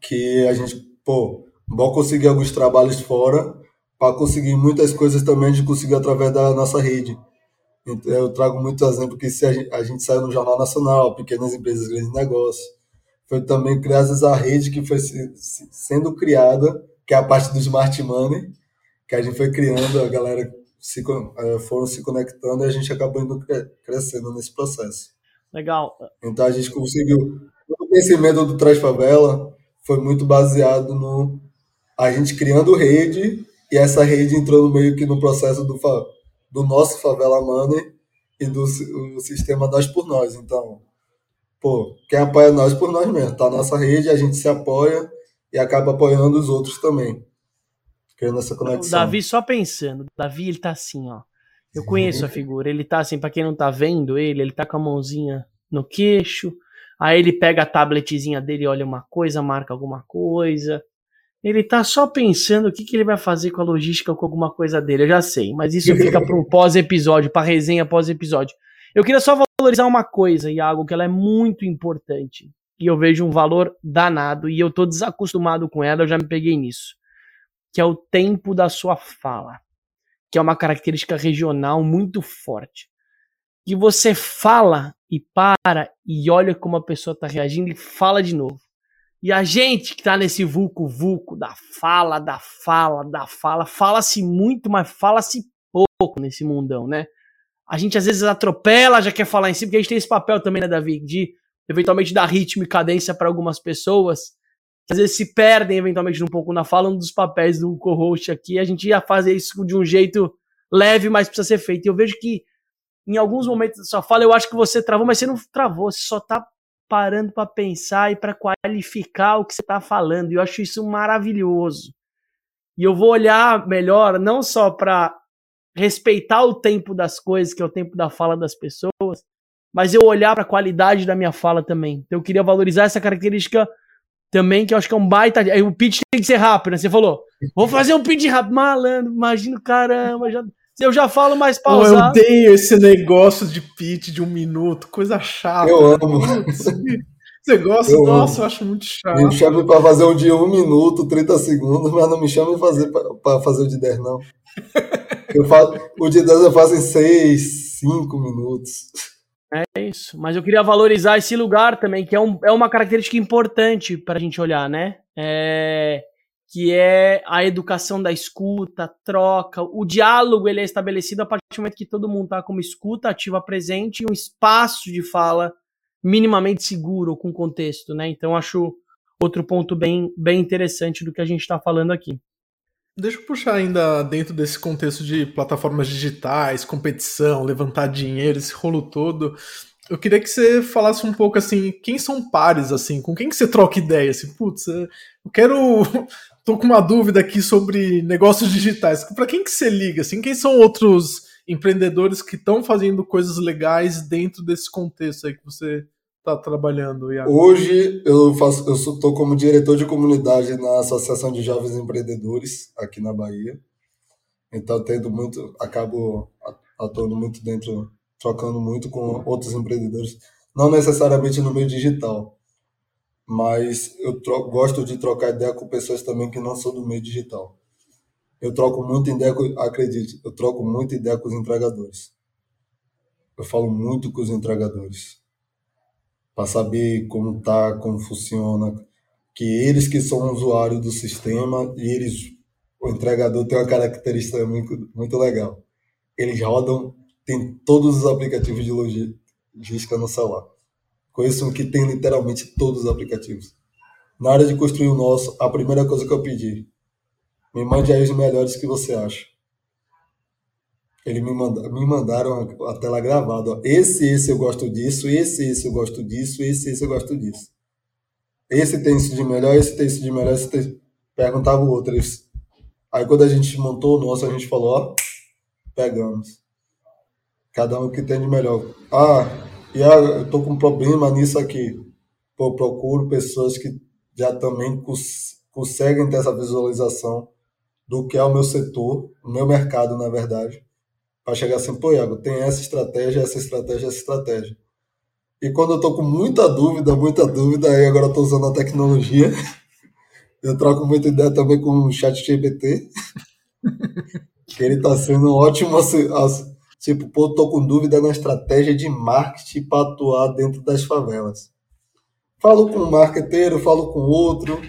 Speaker 1: que a gente, pô, bom conseguir alguns trabalhos fora, para conseguir muitas coisas também a gente conseguiu através da nossa rede. Então, eu trago muito exemplo que se a gente, a gente saiu no Jornal Nacional, pequenas empresas, grandes negócios. Foi também graças à rede que foi se, se, sendo criada, que é a parte do Smart Money, que a gente foi criando, a galera se, é, foram se conectando e a gente acabou indo crescendo nesse processo.
Speaker 3: Legal.
Speaker 1: Então a gente conseguiu. O conhecimento do Trás Favela foi muito baseado no a gente criando rede e essa rede entrando meio que no processo do, do nosso Favela Money e do o sistema Nós por Nós. Então, pô, quem apoia nós por nós mesmo. Tá a nossa rede, a gente se apoia e acaba apoiando os outros também. Criando essa conexão.
Speaker 3: O Davi, só pensando, Davi, ele tá assim, ó. Eu conheço a figura. Ele tá assim, para quem não tá vendo ele, ele tá com a mãozinha no queixo. Aí ele pega a tabletzinha dele, olha uma coisa, marca alguma coisa. Ele tá só pensando o que, que ele vai fazer com a logística com alguma coisa dele. Eu já sei, mas isso fica para um pós-episódio, para resenha pós-episódio. Eu queria só valorizar uma coisa, Iago, que ela é muito importante. E eu vejo um valor danado e eu tô desacostumado com ela, eu já me peguei nisso. Que é o tempo da sua fala. Que é uma característica regional muito forte. Que você fala e para e olha como a pessoa tá reagindo e fala de novo. E a gente que tá nesse vulco-vulco da fala, da fala, da fala, fala-se muito, mas fala-se pouco nesse mundão, né? A gente às vezes atropela, já quer falar em si, porque a gente tem esse papel também, né, Davi? De eventualmente dar ritmo e cadência para algumas pessoas, que às vezes se perdem eventualmente um pouco na fala. Um dos papéis do co-host aqui, a gente ia fazer isso de um jeito leve, mas precisa ser feito. E eu vejo que em alguns momentos da sua fala, eu acho que você travou, mas você não travou, você só tá parando para pensar e para qualificar o que você está falando. Eu acho isso maravilhoso. E eu vou olhar melhor, não só para respeitar o tempo das coisas, que é o tempo da fala das pessoas, mas eu olhar para a qualidade da minha fala também. Então eu queria valorizar essa característica também, que eu acho que é um baita. O pitch tem que ser rápido, né? Você falou, vou fazer um pitch rápido. Malandro, imagina, caramba, já. Eu já falo mais pausado.
Speaker 2: Eu odeio esse negócio de pitch de um minuto, coisa chata.
Speaker 1: Eu amo.
Speaker 2: Você gosta? Eu Nossa, amo. eu acho muito chato.
Speaker 1: Me chame para fazer um de um minuto, 30 segundos, mas não me chame para fazer o de 10, não. Eu faço, o de 10 eu faço em 6, 5 minutos.
Speaker 3: É isso. Mas eu queria valorizar esse lugar também, que é, um, é uma característica importante para a gente olhar, né? É, que é a educação da escuta, troca, o diálogo ele é estabelecido a partir do momento que todo mundo está como escuta ativa presente e um espaço de fala minimamente seguro com contexto, né? Então acho outro ponto bem, bem interessante do que a gente está falando aqui.
Speaker 2: Deixa eu puxar ainda dentro desse contexto de plataformas digitais, competição, levantar dinheiro, esse rolo todo. Eu queria que você falasse um pouco assim, quem são pares assim, com quem que você troca ideia assim, putz, eu quero tô com uma dúvida aqui sobre negócios digitais. Para quem que você liga? Assim, quem são outros empreendedores que estão fazendo coisas legais dentro desse contexto aí que você está trabalhando? Iago?
Speaker 1: Hoje eu faço, eu estou como diretor de comunidade na Associação de Jovens Empreendedores aqui na Bahia. Então tendo muito, acabo atuando muito dentro, trocando muito com outros empreendedores, não necessariamente no meio digital, mas eu troco, gosto de trocar ideia com pessoas também que não são do meio digital. Eu troco muito ideia, com, acredite, eu troco muito ideia com os entregadores. Eu falo muito com os entregadores para saber como tá, como funciona, que eles que são usuários do sistema e eles, o entregador tem uma característica muito, muito legal. Eles rodam, tem todos os aplicativos de logística no celular. Conheço um que tem literalmente todos os aplicativos. Na hora de construir o nosso, a primeira coisa que eu pedi, me mande aí os melhores que você acha. Eles me, manda, me mandaram a, a, tela gravada. Ó. Esse, esse eu gosto disso, esse, esse eu gosto disso, esse, esse eu gosto disso. Esse tem isso de melhor, esse tem isso de melhor, esse tem... Perguntava o outro. Aí quando a gente montou o nosso, a gente falou, ó, pegamos. Cada um que tem de melhor. Ah, e ah, eu tô com um problema nisso aqui. Pô, procuro pessoas que já também cons conseguem ter essa visualização do que é o meu setor, o meu mercado, na verdade, para chegar assim, pô, Iago, tem essa estratégia, essa estratégia, essa estratégia. E quando eu tô com muita dúvida, muita dúvida, aí agora eu tô usando a tecnologia, eu troco muita ideia também com o chat GPT, que ele tá sendo um ótimo, tipo, pô, tô com dúvida na estratégia de marketing para atuar dentro das favelas. Falo com um marqueteiro, falo com outro,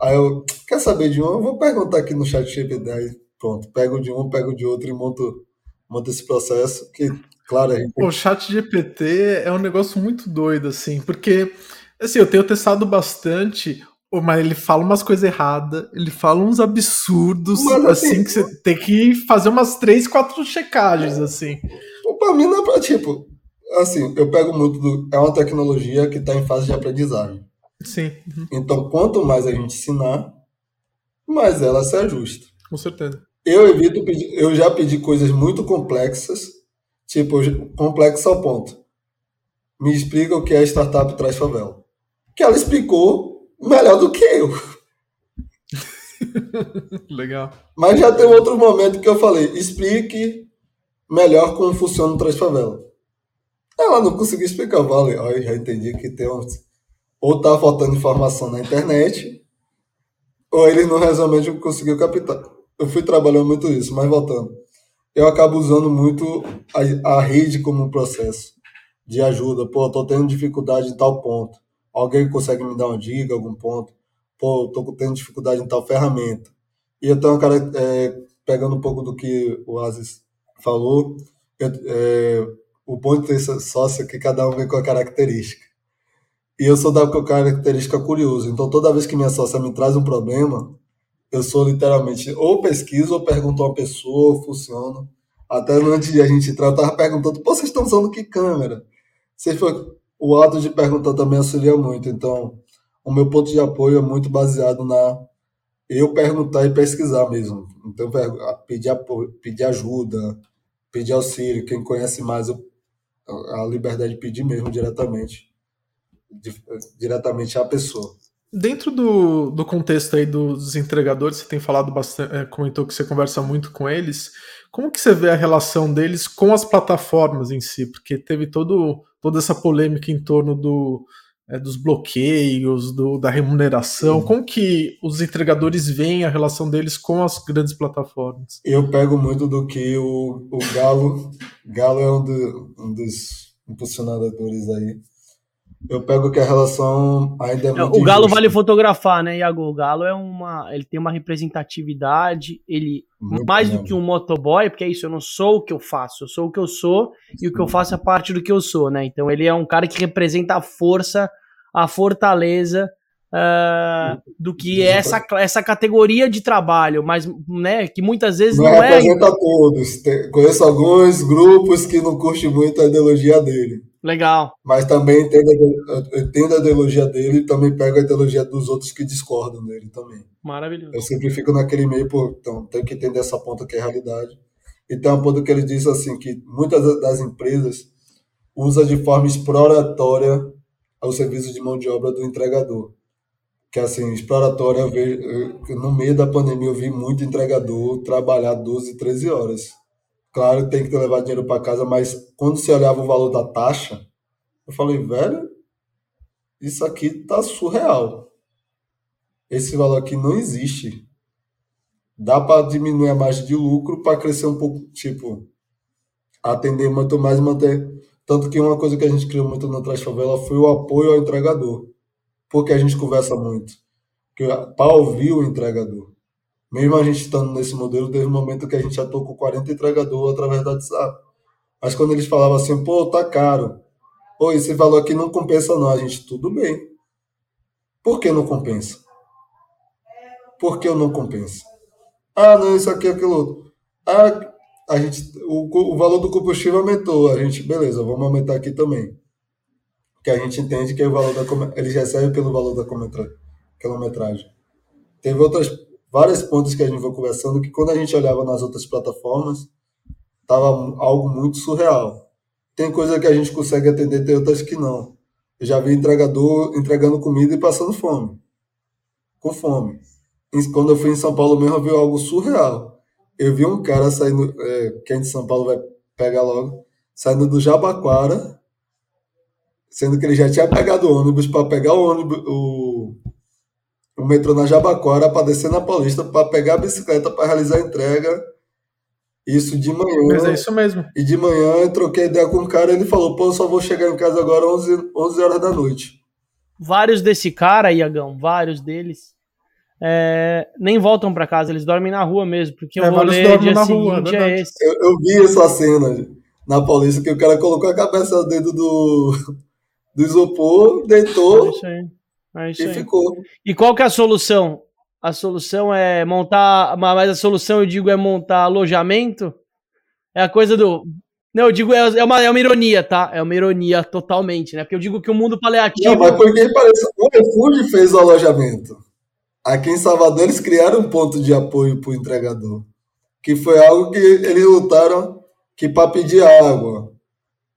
Speaker 1: aí eu, quer saber de um? Eu vou perguntar aqui no chat GPT, pronto, pego de um, pego de outro e monto, monto esse processo, que Claro, a gente...
Speaker 2: O chat GPT é um negócio muito doido, assim, porque assim, eu tenho testado bastante, mas ele fala umas coisas erradas, ele fala uns absurdos, mas, assim, assim, que você tem que fazer umas três, quatro checagens, assim.
Speaker 1: Pra mim não é pra, tipo, assim, eu pego muito do. É uma tecnologia que está em fase de aprendizagem.
Speaker 2: Sim.
Speaker 1: Uhum. Então, quanto mais a gente ensinar, mais ela se ajusta.
Speaker 2: Com certeza.
Speaker 1: Eu evito pedir, eu já pedi coisas muito complexas Tipo, complexo ao ponto. Me explica o que é startup traz favela. Que ela explicou melhor do que eu.
Speaker 2: Legal.
Speaker 1: Mas já tem outro momento que eu falei, explique melhor como funciona o Trás Favela. Ela não conseguiu explicar, vale. Aí já entendi que tem um... Ou tá faltando informação na internet, ou ele não realmente conseguiu captar. Eu fui trabalhando muito isso, mas voltando eu acabo usando muito a, a rede como um processo de ajuda. Pô, tô tendo dificuldade em tal ponto. Alguém consegue me dar uma dica, algum ponto? Pô, tô tendo dificuldade em tal ferramenta. E eu tenho uma cara, é, pegando um pouco do que o Aziz falou, eu, é, o ponto de ter sócio é que cada um vem com a característica. E eu sou da característica curioso. Então, toda vez que minha sócia me traz um problema, eu sou literalmente ou pesquiso ou pergunto a uma pessoa, ou funciono. Até antes de a gente entrar, eu tava perguntando, pô, vocês estão usando que câmera? Se for, o ato de perguntar também auxilia muito. Então, o meu ponto de apoio é muito baseado na eu perguntar e pesquisar mesmo. Então, pedir, apoio, pedir ajuda, pedir auxílio. Quem conhece mais, eu, a liberdade de pedir mesmo diretamente, diretamente à pessoa.
Speaker 2: Dentro do, do contexto aí dos entregadores, você tem falado bastante, é, comentou que você conversa muito com eles. Como que você vê a relação deles com as plataformas em si? Porque teve todo, toda essa polêmica em torno do, é, dos bloqueios, do, da remuneração. Sim. Como que os entregadores veem a relação deles com as grandes plataformas?
Speaker 1: Eu pego muito do que o, o Galo, Galo é um, do, um dos impulsionadores aí eu pego que a relação ainda é muito
Speaker 3: O Galo injusta. vale fotografar, né, Iago? O Galo é uma. Ele tem uma representatividade, ele. Mais do que um motoboy, porque é isso, eu não sou o que eu faço, eu sou o que eu sou, e o que eu faço é parte do que eu sou, né? Então ele é um cara que representa a força, a fortaleza. Uh, do que é essa, essa categoria de trabalho, mas né, que muitas vezes não,
Speaker 1: não é. representa todos. Tem, conheço alguns grupos que não curtem muito a ideologia dele.
Speaker 3: Legal.
Speaker 1: Mas também entendo, entendo a ideologia dele e também pego a ideologia dos outros que discordam dele também.
Speaker 3: Maravilhoso.
Speaker 1: Eu sempre fico naquele meio, pô, então tem que entender essa ponta que é a realidade. E tem um ponto que ele diz assim, que muitas das empresas usam de forma exploratória o serviço de mão de obra do entregador. Que assim, exploratória, no meio da pandemia eu vi muito entregador trabalhar 12, 13 horas Claro tem que levar dinheiro para casa, mas quando você olhava o valor da taxa, eu falei, velho, isso aqui tá surreal. Esse valor aqui não existe. Dá para diminuir a margem de lucro para crescer um pouco, tipo, atender muito mais, manter. Tanto que uma coisa que a gente criou muito na Trás Favela foi o apoio ao entregador. Porque a gente conversa muito. Para ouvir o entregador. Mesmo a gente estando nesse modelo, teve um momento que a gente atuou com 40 entregadores através do WhatsApp. Mas quando eles falavam assim, pô, tá caro. Pô, esse valor aqui não compensa não. A gente, tudo bem. Por que não compensa? Por que eu não compensa? Ah, não, isso aqui, aquilo outro. Ah, a gente, o, o valor do combustível aumentou. A gente, beleza, vamos aumentar aqui também. Que a gente entende que é o valor da eles recebem pelo valor da quilometragem. Teve outras vários pontos que a gente foi conversando que quando a gente olhava nas outras plataformas, Tava algo muito surreal. Tem coisa que a gente consegue atender, tem outras que não. Eu já vi entregador entregando comida e passando fome. Com fome. Quando eu fui em São Paulo mesmo, eu vi algo surreal. Eu vi um cara saindo, é, quem de São Paulo vai pegar logo, saindo do Jabaquara, sendo que ele já tinha pegado o ônibus para pegar o ônibus, o, o metrô na Jabaquara para descer na Paulista para pegar a bicicleta para realizar a entrega. Isso de manhã.
Speaker 2: Mas é isso mesmo.
Speaker 1: E de manhã eu troquei ideia com o cara e ele falou: pô, eu só vou chegar em casa agora 11, 11 horas da noite.
Speaker 3: Vários desse cara, Iagão, vários deles, é, nem voltam para casa, eles dormem na rua mesmo, porque é, o rolê dia na seguinte rua, é, é esse.
Speaker 1: Eu, eu, vi essa cena na Paulista, que o cara colocou a cabeça dentro do, do isopor, deitou. Isso aí. É isso e aí. ficou.
Speaker 3: E qual que é a solução? A solução é montar, mas a solução eu digo é montar alojamento. É a coisa do. Não, eu digo, é, é, uma, é uma ironia, tá? É uma ironia totalmente, né? Porque eu digo que o mundo paliativo. Não,
Speaker 1: mas porque parece. O refúgio fez o alojamento. Aqui em Salvador eles criaram um ponto de apoio para o entregador. Que foi algo que eles lutaram que para pedir água,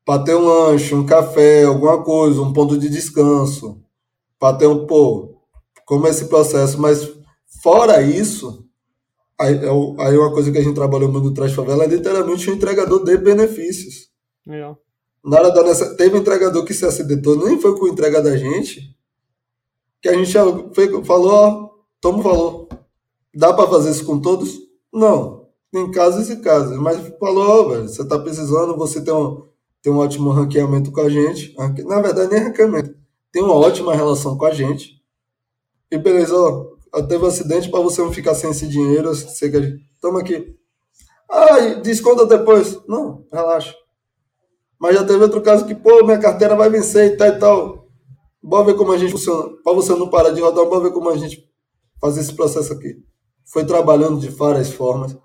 Speaker 1: para ter um lanche, um café, alguma coisa, um ponto de descanso, para ter um, pô, como é esse processo, mas fora isso, aí, é aí uma coisa que a gente trabalhou muito no Trás Favela é literalmente um entregador de benefícios. É. Na hora da teve um entregador que se acidentou, nem foi com entrega da gente, que a gente foi, falou, ó, toma o valor. Dá para fazer isso com todos? Não. Tem casos e casos, mas falou, velho, você tá precisando, você tem um, tem um ótimo ranqueamento com a gente. Na verdade, nem ranqueamento. Tem uma ótima relação com a gente. E beleza, ó, teve um acidente para você não ficar sem esse dinheiro. Você quer... Toma aqui. Ah, desconta depois. Não, relaxa. Mas já teve outro caso que, pô, minha carteira vai vencer e tal e tal. Bora ver como a gente funciona. Para você não parar de rodar, bora ver como a gente faz esse processo aqui. Foi trabalhando de várias formas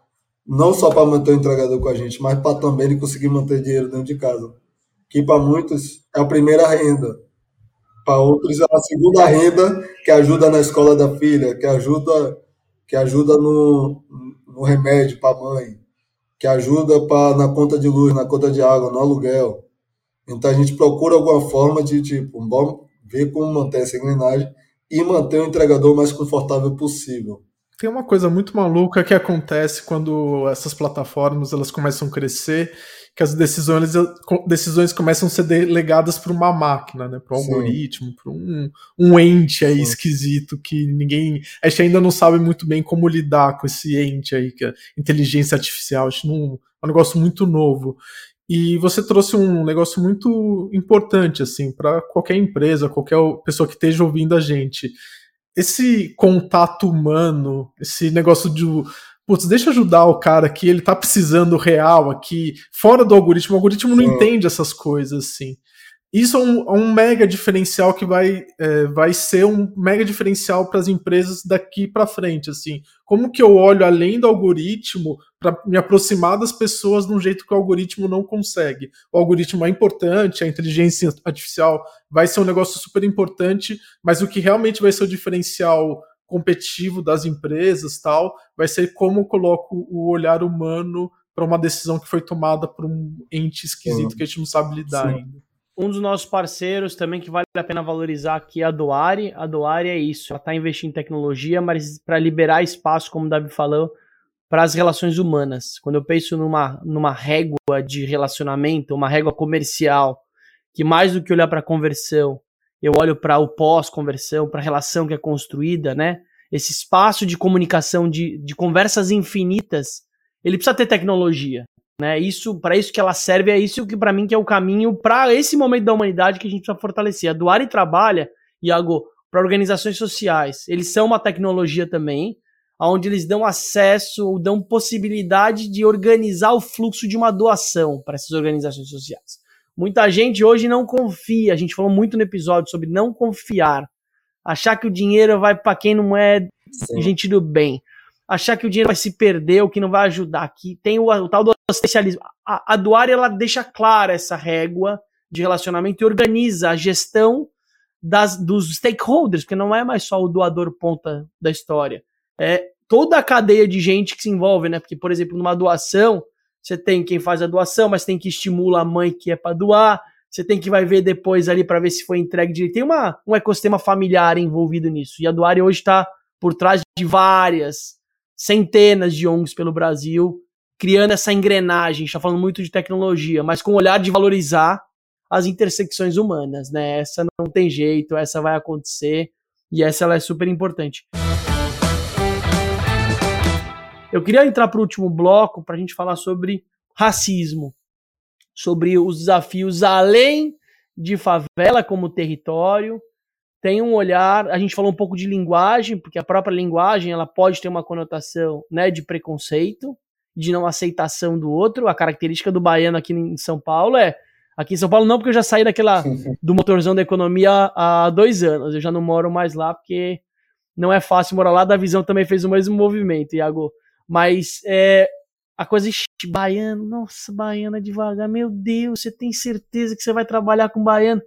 Speaker 1: não só para manter o entregador com a gente, mas para também ele conseguir manter dinheiro dentro de casa. Que para muitos é a primeira renda, para outros é a segunda renda que ajuda na escola da filha, que ajuda que ajuda no, no remédio para a mãe, que ajuda para na conta de luz, na conta de água, no aluguel. Então a gente procura alguma forma de tipo, vamos ver como manter essa engrenagem e manter o entregador o mais confortável possível.
Speaker 2: Tem uma coisa muito maluca que acontece quando essas plataformas elas começam a crescer, que as decisões, decisões começam a ser delegadas para uma máquina, né, para um algoritmo, para um, um ente aí Sim. esquisito que ninguém. A gente ainda não sabe muito bem como lidar com esse ente aí, que é inteligência artificial. Acho não, é um negócio muito novo. E você trouxe um negócio muito importante, assim, para qualquer empresa, qualquer pessoa que esteja ouvindo a gente esse contato humano, esse negócio de. Putz, deixa eu ajudar o cara que ele tá precisando real aqui, fora do algoritmo. O algoritmo não entende essas coisas assim. Isso é um, é um mega diferencial que vai, é, vai ser um mega diferencial para as empresas daqui para frente. Assim, como que eu olho além do algoritmo para me aproximar das pessoas de um jeito que o algoritmo não consegue? O algoritmo é importante, a inteligência artificial vai ser um negócio super importante, mas o que realmente vai ser o diferencial competitivo das empresas tal vai ser como eu coloco o olhar humano para uma decisão que foi tomada por um ente esquisito que a gente não sabe lidar Sim. ainda.
Speaker 3: Um dos nossos parceiros também que vale a pena valorizar aqui é a Doari. A Doari é isso, ela está investindo em tecnologia, mas para liberar espaço, como o Davi falou, para as relações humanas. Quando eu penso numa, numa régua de relacionamento, uma régua comercial, que mais do que olhar para a conversão, eu olho para o pós-conversão, para a relação que é construída, né? Esse espaço de comunicação, de, de conversas infinitas, ele precisa ter tecnologia. Né? Isso, para isso que ela serve, é isso que para mim que é o caminho para esse momento da humanidade que a gente precisa fortalecer. A Doar e trabalha, Iago, para organizações sociais. Eles são uma tecnologia também, onde eles dão acesso, dão possibilidade de organizar o fluxo de uma doação para essas organizações sociais. Muita gente hoje não confia, a gente falou muito no episódio sobre não confiar, achar que o dinheiro vai para quem não é Sim. gente do bem achar que o dinheiro vai se perder ou que não vai ajudar. aqui tem o, o tal do especialismo. A, a Duari, ela deixa clara essa régua de relacionamento e organiza a gestão das, dos stakeholders, porque não é mais só o doador ponta da história. É toda a cadeia de gente que se envolve, né? Porque, por exemplo, numa doação, você tem quem faz a doação, mas tem que estimula a mãe que é para doar, você tem que vai ver depois ali para ver se foi entregue direito. Tem uma, um ecossistema familiar envolvido nisso. E a Doare hoje está por trás de várias centenas de ONGs pelo Brasil, criando essa engrenagem. está falando muito de tecnologia, mas com o olhar de valorizar as intersecções humanas, né? Essa não tem jeito, essa vai acontecer e essa ela é super importante. Eu queria entrar para o último bloco para a gente falar sobre racismo, sobre os desafios além de favela como território. Tem um olhar, a gente falou um pouco de linguagem, porque a própria linguagem ela pode ter uma conotação né, de preconceito, de não aceitação do outro. A característica do baiano aqui em São Paulo é Aqui em São Paulo não, porque eu já saí daquela do motorzão da economia há dois anos. Eu já não moro mais lá porque não é fácil morar lá. Da visão também fez o mesmo movimento, Iago. Mas é, a coisa baiano, nossa, baiano é devagar. Meu Deus, você tem certeza que você vai trabalhar com baiano?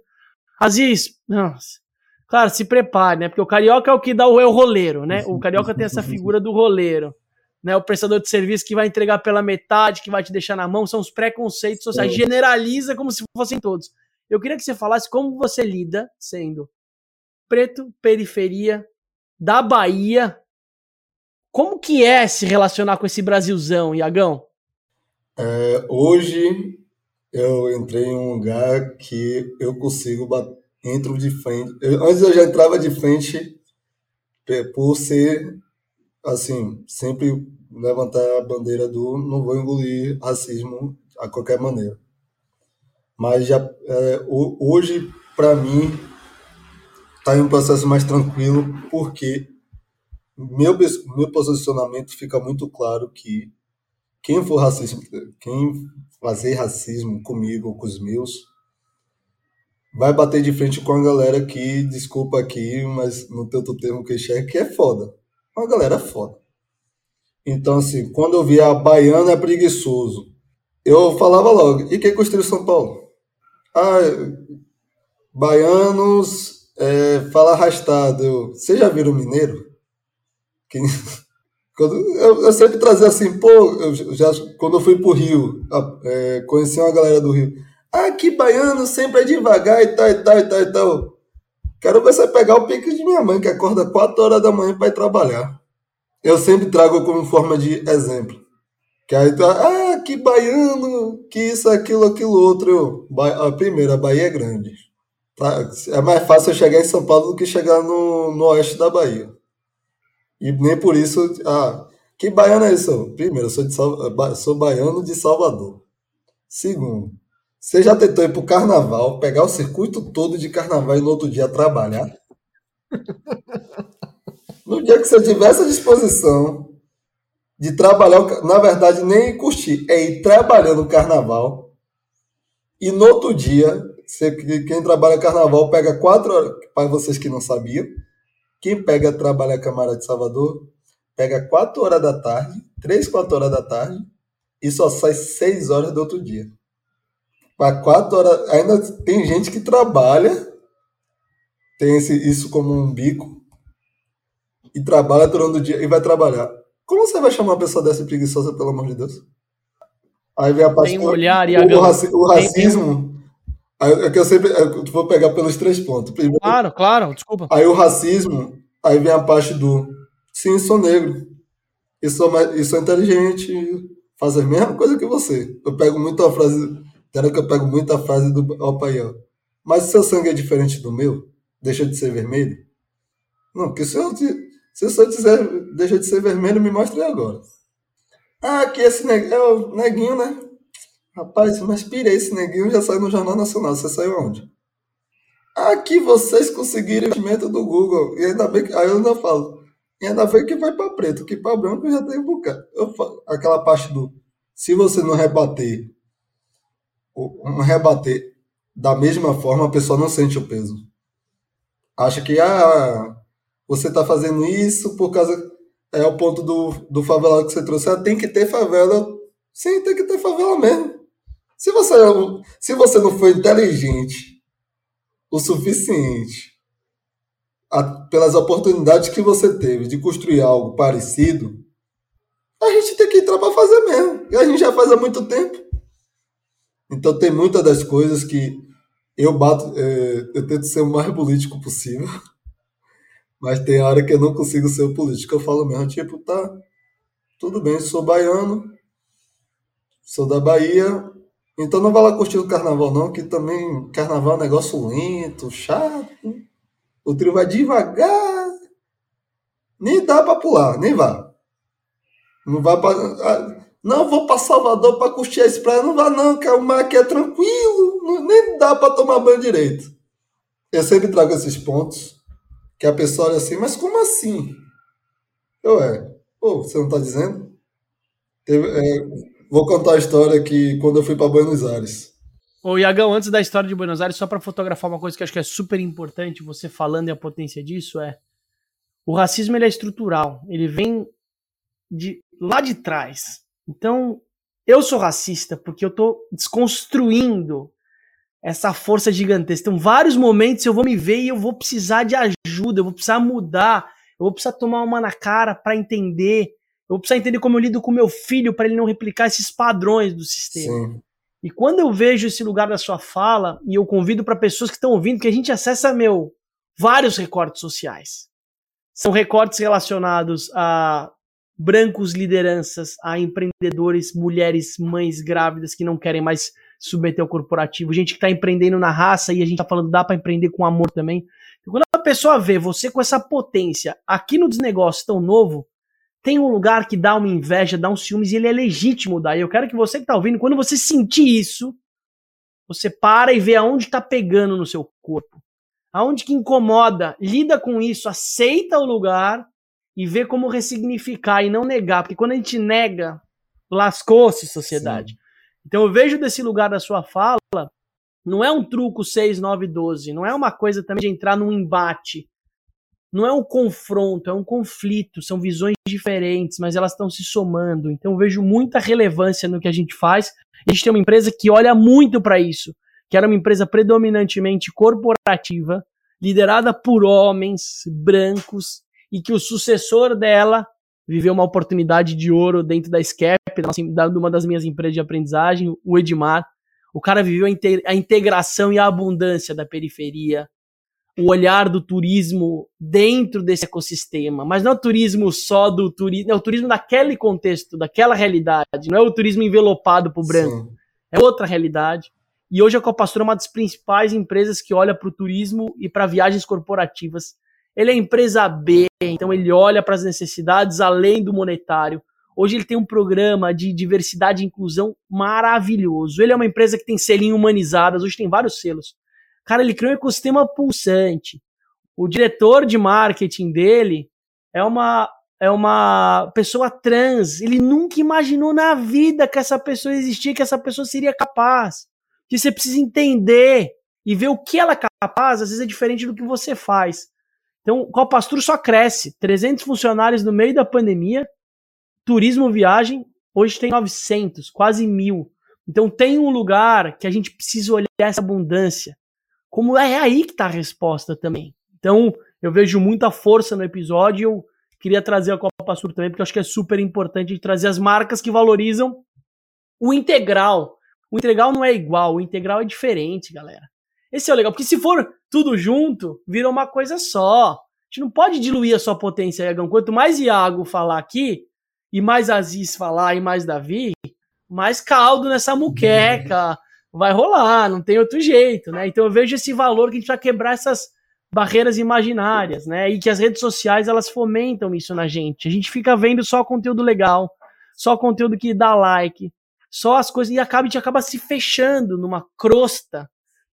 Speaker 3: Aziz, nossa. Claro, se prepare, né? Porque o carioca é o que dá o, é o roleiro, né? O carioca tem essa figura do roleiro. Né, o prestador de serviço que vai entregar pela metade, que vai te deixar na mão, são os preconceitos sociais. Generaliza como se fossem todos. Eu queria que você falasse como você lida sendo preto, periferia, da Bahia, como que é se relacionar com esse Brasilzão, Iagão?
Speaker 1: É, hoje eu entrei em um lugar que eu consigo entro de frente. Eu, antes eu já entrava de frente por ser assim sempre levantar a bandeira do não vou engolir racismo a qualquer maneira. Mas já é, hoje para mim está em um processo mais tranquilo porque meu, meu posicionamento fica muito claro que quem for racismo, quem fazer racismo comigo ou com os meus, vai bater de frente com a galera que, desculpa aqui, mas no tanto termo que enxerga, que é foda. Uma galera foda. Então, assim, quando eu via baiano é preguiçoso, eu falava logo, e quem construiu São Paulo? Ah, baianos é, fala arrastado. Vocês já viram mineiro? Que, quando, eu, eu, sempre trazia assim, pô, eu já, quando eu fui pro Rio, é, conheci uma galera do Rio. Ah, que baiano sempre é devagar e tal, e tal, e tal, e tal. Quero ver você pegar o pique de minha mãe, que acorda 4 horas da manhã para ir trabalhar. Eu sempre trago como forma de exemplo. Que aí tu, ah, que baiano, que isso, aquilo, aquilo outro. Eu, a primeira, a Bahia é grande. Tá? É mais fácil eu chegar em São Paulo do que chegar no, no oeste da Bahia. E nem por isso. Ah, que baiano é isso? Primeiro, eu sou, de Sal... sou baiano de Salvador. Segundo, você já tentou ir pro carnaval, pegar o circuito todo de carnaval e no outro dia trabalhar? No dia que você tivesse a disposição de trabalhar, na verdade, nem curtir, é ir trabalhando o carnaval. E no outro dia, você, quem trabalha carnaval pega quatro horas, para vocês que não sabiam, quem pega trabalha Câmara de Salvador, pega 4 horas da tarde, 3, 4 horas da tarde, e só sai 6 horas do outro dia. Para 4 horas. Ainda tem gente que trabalha, tem esse, isso como um bico, e trabalha durante o dia e vai trabalhar. Como você vai chamar uma pessoa dessa preguiçosa, pelo amor de Deus? Aí vem a parte.
Speaker 3: Tem um olhar e
Speaker 1: o, raci o racismo. É que eu sempre eu vou pegar pelos três pontos. Primeiro,
Speaker 3: claro, claro, desculpa.
Speaker 1: Aí o racismo, aí vem a parte do sim, sou negro. E sou, e sou inteligente, faço a mesma coisa que você. Eu pego muito a frase, era que eu pego muito a frase do Alpaiel. Mas seu sangue é diferente do meu? Deixa de ser vermelho? Não, porque se eu, se eu dizer deixa de ser vermelho, me mostre agora. Ah, que esse neguinho, é o neguinho, né? Rapaz, mas pirei, esse neguinho já saiu no Jornal Nacional. Você saiu onde? Aqui vocês conseguiram o investimento do Google. E ainda bem que. Aí eu ainda falo. E ainda bem que vai para preto, que para branco já tem um bocado. Eu falo, aquela parte do. Se você não rebater, não rebater da mesma forma, a pessoa não sente o peso. Acha que ah, você está fazendo isso por causa. É o ponto do, do favelado que você trouxe. Ah, tem que ter favela. Sim, tem que ter favela mesmo. Se você, se você não for inteligente o suficiente a, pelas oportunidades que você teve de construir algo parecido, a gente tem que entrar para fazer mesmo. E a gente já faz há muito tempo. Então tem muitas das coisas que eu bato, é, eu tento ser o mais político possível. Mas tem hora que eu não consigo ser político. Eu falo mesmo, tipo, tá, tudo bem, sou baiano, sou da Bahia, então não vai lá curtir o carnaval, não, que também carnaval é um negócio lento, chato. O trio vai devagar. Nem dá para pular, nem vá. Não vai para. Ah, não, vou para Salvador para curtir a praia. Não vá, não, que o mar aqui é tranquilo. Nem dá para tomar banho direito. Eu sempre trago esses pontos que a pessoa olha assim, mas como assim? Eu é. Pô, você não tá dizendo? Teve, é, vou contar a história que quando eu fui para Buenos Aires.
Speaker 3: Ô, Iagão, antes da história de Buenos Aires, só para fotografar uma coisa que acho que é super importante, você falando e a potência disso, é o racismo ele é estrutural, ele vem de lá de trás. Então, eu sou racista porque eu tô desconstruindo essa força gigantesca. Então, vários momentos eu vou me ver e eu vou precisar de ajuda, eu vou precisar mudar, eu vou precisar tomar uma na cara para entender, eu vou precisar entender como eu lido com meu filho para ele não replicar esses padrões do sistema. Sim. E quando eu vejo esse lugar da sua fala, e eu convido para pessoas que estão ouvindo, que a gente acessa, meu, vários recortes sociais. São recortes relacionados a brancos lideranças, a empreendedores, mulheres, mães grávidas que não querem mais submeter ao corporativo, gente que está empreendendo na raça e a gente está falando dá para empreender com amor também. Então, quando a pessoa vê você com essa potência aqui no desnegócio tão novo, tem um lugar que dá uma inveja, dá um ciúmes e ele é legítimo daí. Eu quero que você que está ouvindo, quando você sentir isso, você para e vê aonde está pegando no seu corpo aonde que incomoda, lida com isso, aceita o lugar e vê como ressignificar e não negar, porque quando a gente nega, lascou-se sociedade. Sim. Então eu vejo desse lugar da sua fala, não é um truco 6, 9, 12, não é uma coisa também de entrar num embate, não é um confronto, é um conflito, são visões diferentes, mas elas estão se somando. Então vejo muita relevância no que a gente faz. A gente tem uma empresa que olha muito para isso que era uma empresa predominantemente corporativa, liderada por homens brancos, e que o sucessor dela viveu uma oportunidade de ouro dentro da SCAP, de uma das minhas empresas de aprendizagem, o Edmar. O cara viveu a integração e a abundância da periferia, o olhar do turismo dentro desse ecossistema, mas não é o turismo só do turismo, é o turismo daquele contexto, daquela realidade, não é o turismo envelopado para o branco, Sim. é outra realidade. E hoje a Copastura é uma das principais empresas que olha para o turismo e para viagens corporativas. Ele é empresa B, então ele olha para as necessidades além do monetário. Hoje ele tem um programa de diversidade e inclusão maravilhoso. Ele é uma empresa que tem selinho humanizadas, hoje tem vários selos. Cara, ele criou um ecossistema pulsante. O diretor de marketing dele é uma é uma pessoa trans. Ele nunca imaginou na vida que essa pessoa existia, que essa pessoa seria capaz que você precisa entender e ver o que ela é capaz, às vezes é diferente do que você faz. Então, o Copastro só cresce. 300 funcionários no meio da pandemia, turismo, viagem, hoje tem 900, quase mil. Então, tem um lugar que a gente precisa olhar essa abundância. Como é aí que está a resposta também. Então, eu vejo muita força no episódio. Eu queria trazer a Copa Sur também, porque eu acho que é super importante trazer as marcas que valorizam o integral, o integral não é igual, o integral é diferente, galera. Esse é o legal, porque se for tudo junto, vira uma coisa só. A gente não pode diluir a sua potência, Iagão. Quanto mais Iago falar aqui, e mais Aziz falar, e mais Davi, mais caldo nessa muqueca vai rolar, não tem outro jeito, né? Então eu vejo esse valor que a gente vai quebrar essas barreiras imaginárias, né? E que as redes sociais elas fomentam isso na gente. A gente fica vendo só conteúdo legal, só conteúdo que dá like, só as coisas e acaba, a gente acaba se fechando numa crosta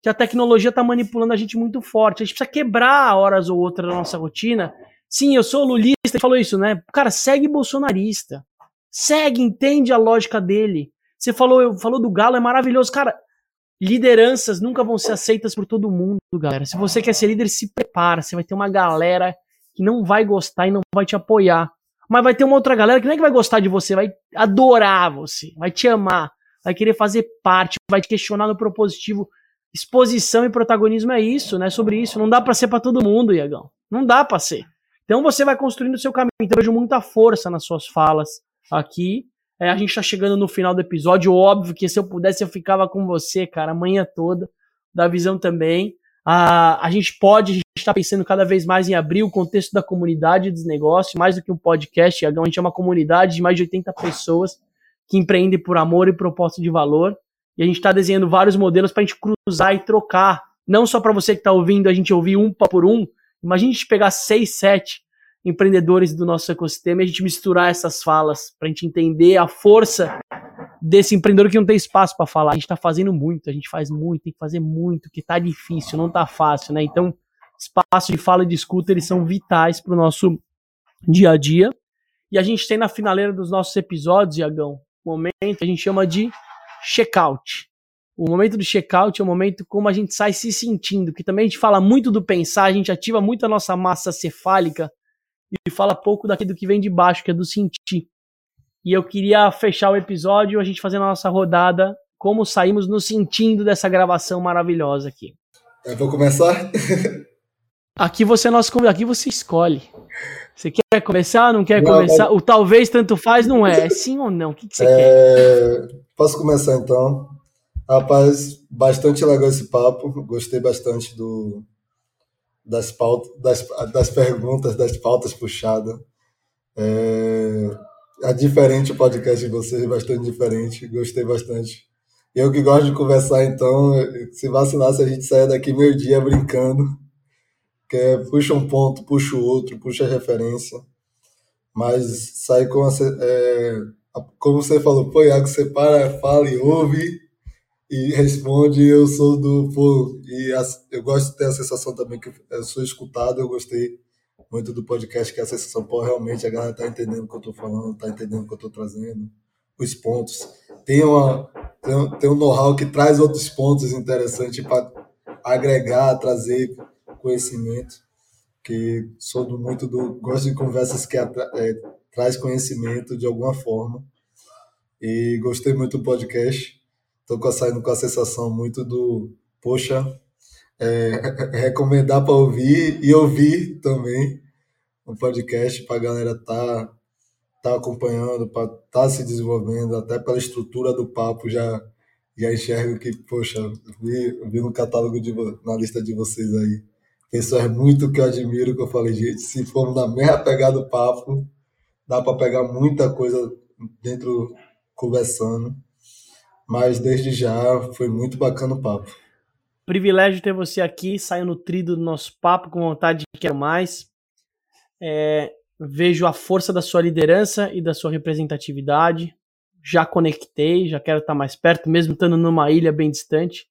Speaker 3: que a tecnologia está manipulando a gente muito forte. A gente precisa quebrar horas ou outras da nossa rotina. Sim, eu sou lulista, falou isso, né? Cara, segue bolsonarista. Segue, entende a lógica dele. Você falou, falou do Galo, é maravilhoso. Cara, lideranças nunca vão ser aceitas por todo mundo, galera. Se você quer ser líder, se prepara. Você vai ter uma galera que não vai gostar e não vai te apoiar. Mas vai ter uma outra galera que não é que vai gostar de você, vai adorar você, vai te amar, vai querer fazer parte, vai te questionar no propositivo. Exposição e protagonismo é isso, né? Sobre isso. Não dá para ser para todo mundo, Iagão. Não dá para ser. Então você vai construindo o seu caminho. Então eu vejo muita força nas suas falas. aqui. É, a gente tá chegando no final do episódio. Óbvio que se eu pudesse, eu ficava com você, cara, a manhã toda. Da visão também. A, a gente pode, a gente está pensando cada vez mais em abrir o contexto da comunidade dos negócios, mais do que um podcast. A gente é uma comunidade de mais de 80 pessoas que empreendem por amor e proposta de valor. E a gente está desenhando vários modelos para a gente cruzar e trocar. Não só para você que está ouvindo a gente ouvir um por um. Imagina a gente pegar seis, sete empreendedores do nosso ecossistema e a gente misturar essas falas para a gente entender a força desse empreendedor que não tem espaço para falar. A gente está fazendo muito, a gente faz muito, tem que fazer muito, que tá difícil, não tá fácil, né? Então, espaço de fala e de escuta, eles são vitais para o nosso dia a dia. E a gente tem na finaleira dos nossos episódios, Iagão, um momento que a gente chama de checkout. O momento do checkout é o momento como a gente sai se sentindo, que também a gente fala muito do pensar, a gente ativa muito a nossa massa cefálica e fala pouco daquilo que vem de baixo, que é do sentir. E eu queria fechar o episódio a gente fazendo a nossa rodada, como saímos nos sentindo dessa gravação maravilhosa aqui.
Speaker 1: Eu vou começar?
Speaker 3: aqui você é nosso convidado, aqui você escolhe. Você quer começar, não quer não, começar? Mas... O talvez tanto faz não é, é sim ou não? O que, que você é...
Speaker 1: quer? Posso começar então? Rapaz, bastante legal esse papo, gostei bastante do, das, pautas, das, das perguntas, das pautas puxadas. É, é diferente o podcast de vocês, bastante diferente, gostei bastante. Eu que gosto de conversar, então, se vacilasse, a gente saia daqui meio dia brincando, que é, puxa um ponto, puxa o outro, puxa a referência, mas sai com a, é, como você falou, pô, Iago, você para, fala e ouve, e responde, eu sou do pô, e eu gosto de ter a sensação também que eu sou escutado, eu gostei muito do podcast, que é a sensação, pô, realmente a galera tá entendendo o que eu tô falando, tá entendendo o que eu tô trazendo, os pontos. Tem, uma, tem, um, tem um know-how que traz outros pontos interessantes para agregar, trazer conhecimento, que sou do, muito do, gosto de conversas que é, traz conhecimento de alguma forma, e gostei muito do podcast Estou saindo com a sensação muito do, poxa, é, recomendar para ouvir e ouvir também um podcast para a galera tá tá acompanhando, para tá se desenvolvendo, até pela estrutura do papo já já enxergo que, poxa, vi, vi no catálogo de na lista de vocês aí. Pessoas muito que eu admiro, que eu falei, gente, se formos na mesma pegada do papo, dá para pegar muita coisa dentro conversando. Mas desde já foi muito bacana o papo.
Speaker 3: Privilégio ter você aqui, saiu nutrido do nosso papo, com vontade de quero mais. É, vejo a força da sua liderança e da sua representatividade. Já conectei, já quero estar mais perto, mesmo estando numa ilha bem distante.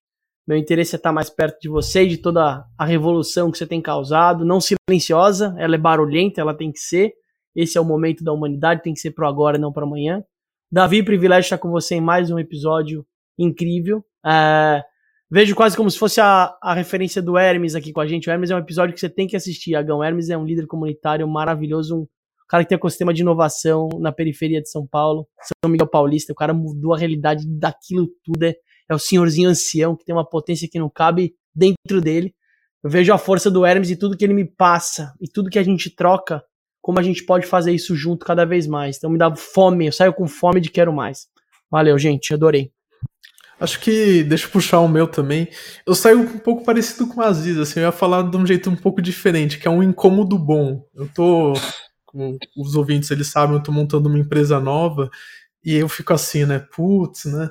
Speaker 3: Meu interesse é estar mais perto de você e de toda a revolução que você tem causado. Não silenciosa, ela é barulhenta, ela tem que ser. Esse é o momento da humanidade, tem que ser para agora, não para amanhã. Davi, privilégio estar com você em mais um episódio incrível. É, vejo quase como se fosse a, a referência do Hermes aqui com a gente. O Hermes é um episódio que você tem que assistir, Agão. O Hermes é um líder comunitário maravilhoso, um cara que tem ecossistema de inovação na periferia de São Paulo, São Miguel Paulista. O cara mudou a realidade daquilo tudo. É, é o senhorzinho ancião que tem uma potência que não cabe dentro dele. Eu vejo a força do Hermes e tudo que ele me passa e tudo que a gente troca como a gente pode fazer isso junto cada vez mais. Então me dá fome, eu saio com fome de quero mais. Valeu, gente, adorei.
Speaker 2: Acho que, deixa eu puxar o meu também. Eu saio um pouco parecido com o Aziz, assim, eu ia falar de um jeito um pouco diferente, que é um incômodo bom. Eu tô, como os ouvintes eles sabem, eu tô montando uma empresa nova e eu fico assim, né, putz, né,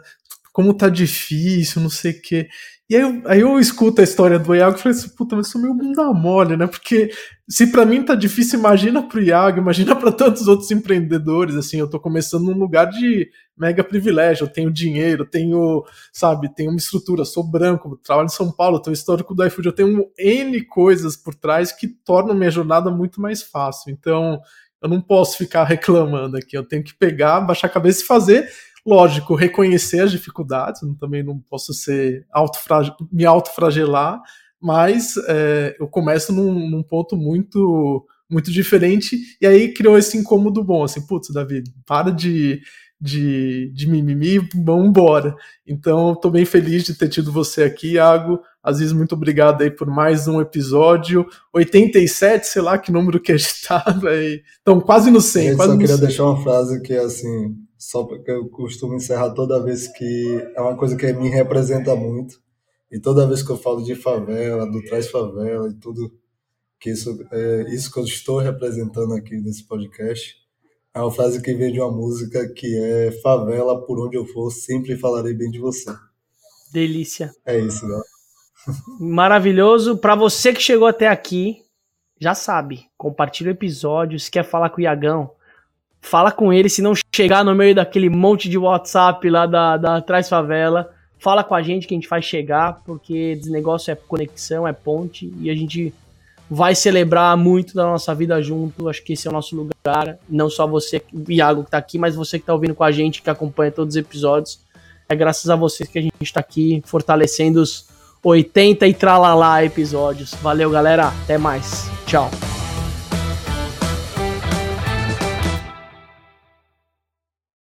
Speaker 2: como tá difícil, não sei o quê. E aí eu, aí eu escuto a história do Iago e falei assim, puta, mas sou meio bunda mole, né? Porque se para mim tá difícil, imagina pro Iago, imagina para tantos outros empreendedores, assim, eu tô começando num lugar de mega privilégio, eu tenho dinheiro, tenho, sabe, tenho uma estrutura, sou branco, trabalho em São Paulo, tenho histórico do iFood, eu tenho N coisas por trás que tornam minha jornada muito mais fácil. Então, eu não posso ficar reclamando aqui, eu tenho que pegar, baixar a cabeça e fazer lógico, reconhecer as dificuldades, também não posso ser auto me autofragelar, mas é, eu começo num, num, ponto muito muito diferente, e aí criou esse incômodo bom, assim, putz, Davi, para de, de, de mimimi, vamos embora. Então, estou bem feliz de ter tido você aqui, Iago. Aziz, muito obrigado aí por mais um episódio. 87, sei lá que número que a gente tá, véio. Então, quase no 100.
Speaker 1: Eu
Speaker 2: quase
Speaker 1: só queria
Speaker 2: 100.
Speaker 1: deixar uma frase que é assim, só porque eu costumo encerrar toda vez que é uma coisa que me representa muito. E toda vez que eu falo de favela, do Traz Favela e tudo, que isso, é, isso que eu estou representando aqui nesse podcast, é uma frase que vem de uma música que é Favela, por onde eu for, sempre falarei bem de você.
Speaker 3: Delícia.
Speaker 1: É isso, galera.
Speaker 3: Maravilhoso. Para você que chegou até aqui, já sabe, compartilha o episódio. Se quer falar com o Iagão, fala com ele. Se não chegar no meio daquele monte de WhatsApp lá da, da Traz Favela, fala com a gente que a gente faz chegar, porque esse negócio é conexão, é ponte e a gente vai celebrar muito da nossa vida junto. Acho que esse é o nosso lugar. Não só você, Iago, que tá aqui, mas você que tá ouvindo com a gente, que acompanha todos os episódios. É graças a vocês que a gente tá aqui fortalecendo os 80 e tralalá episódios. Valeu, galera. Até mais. Tchau.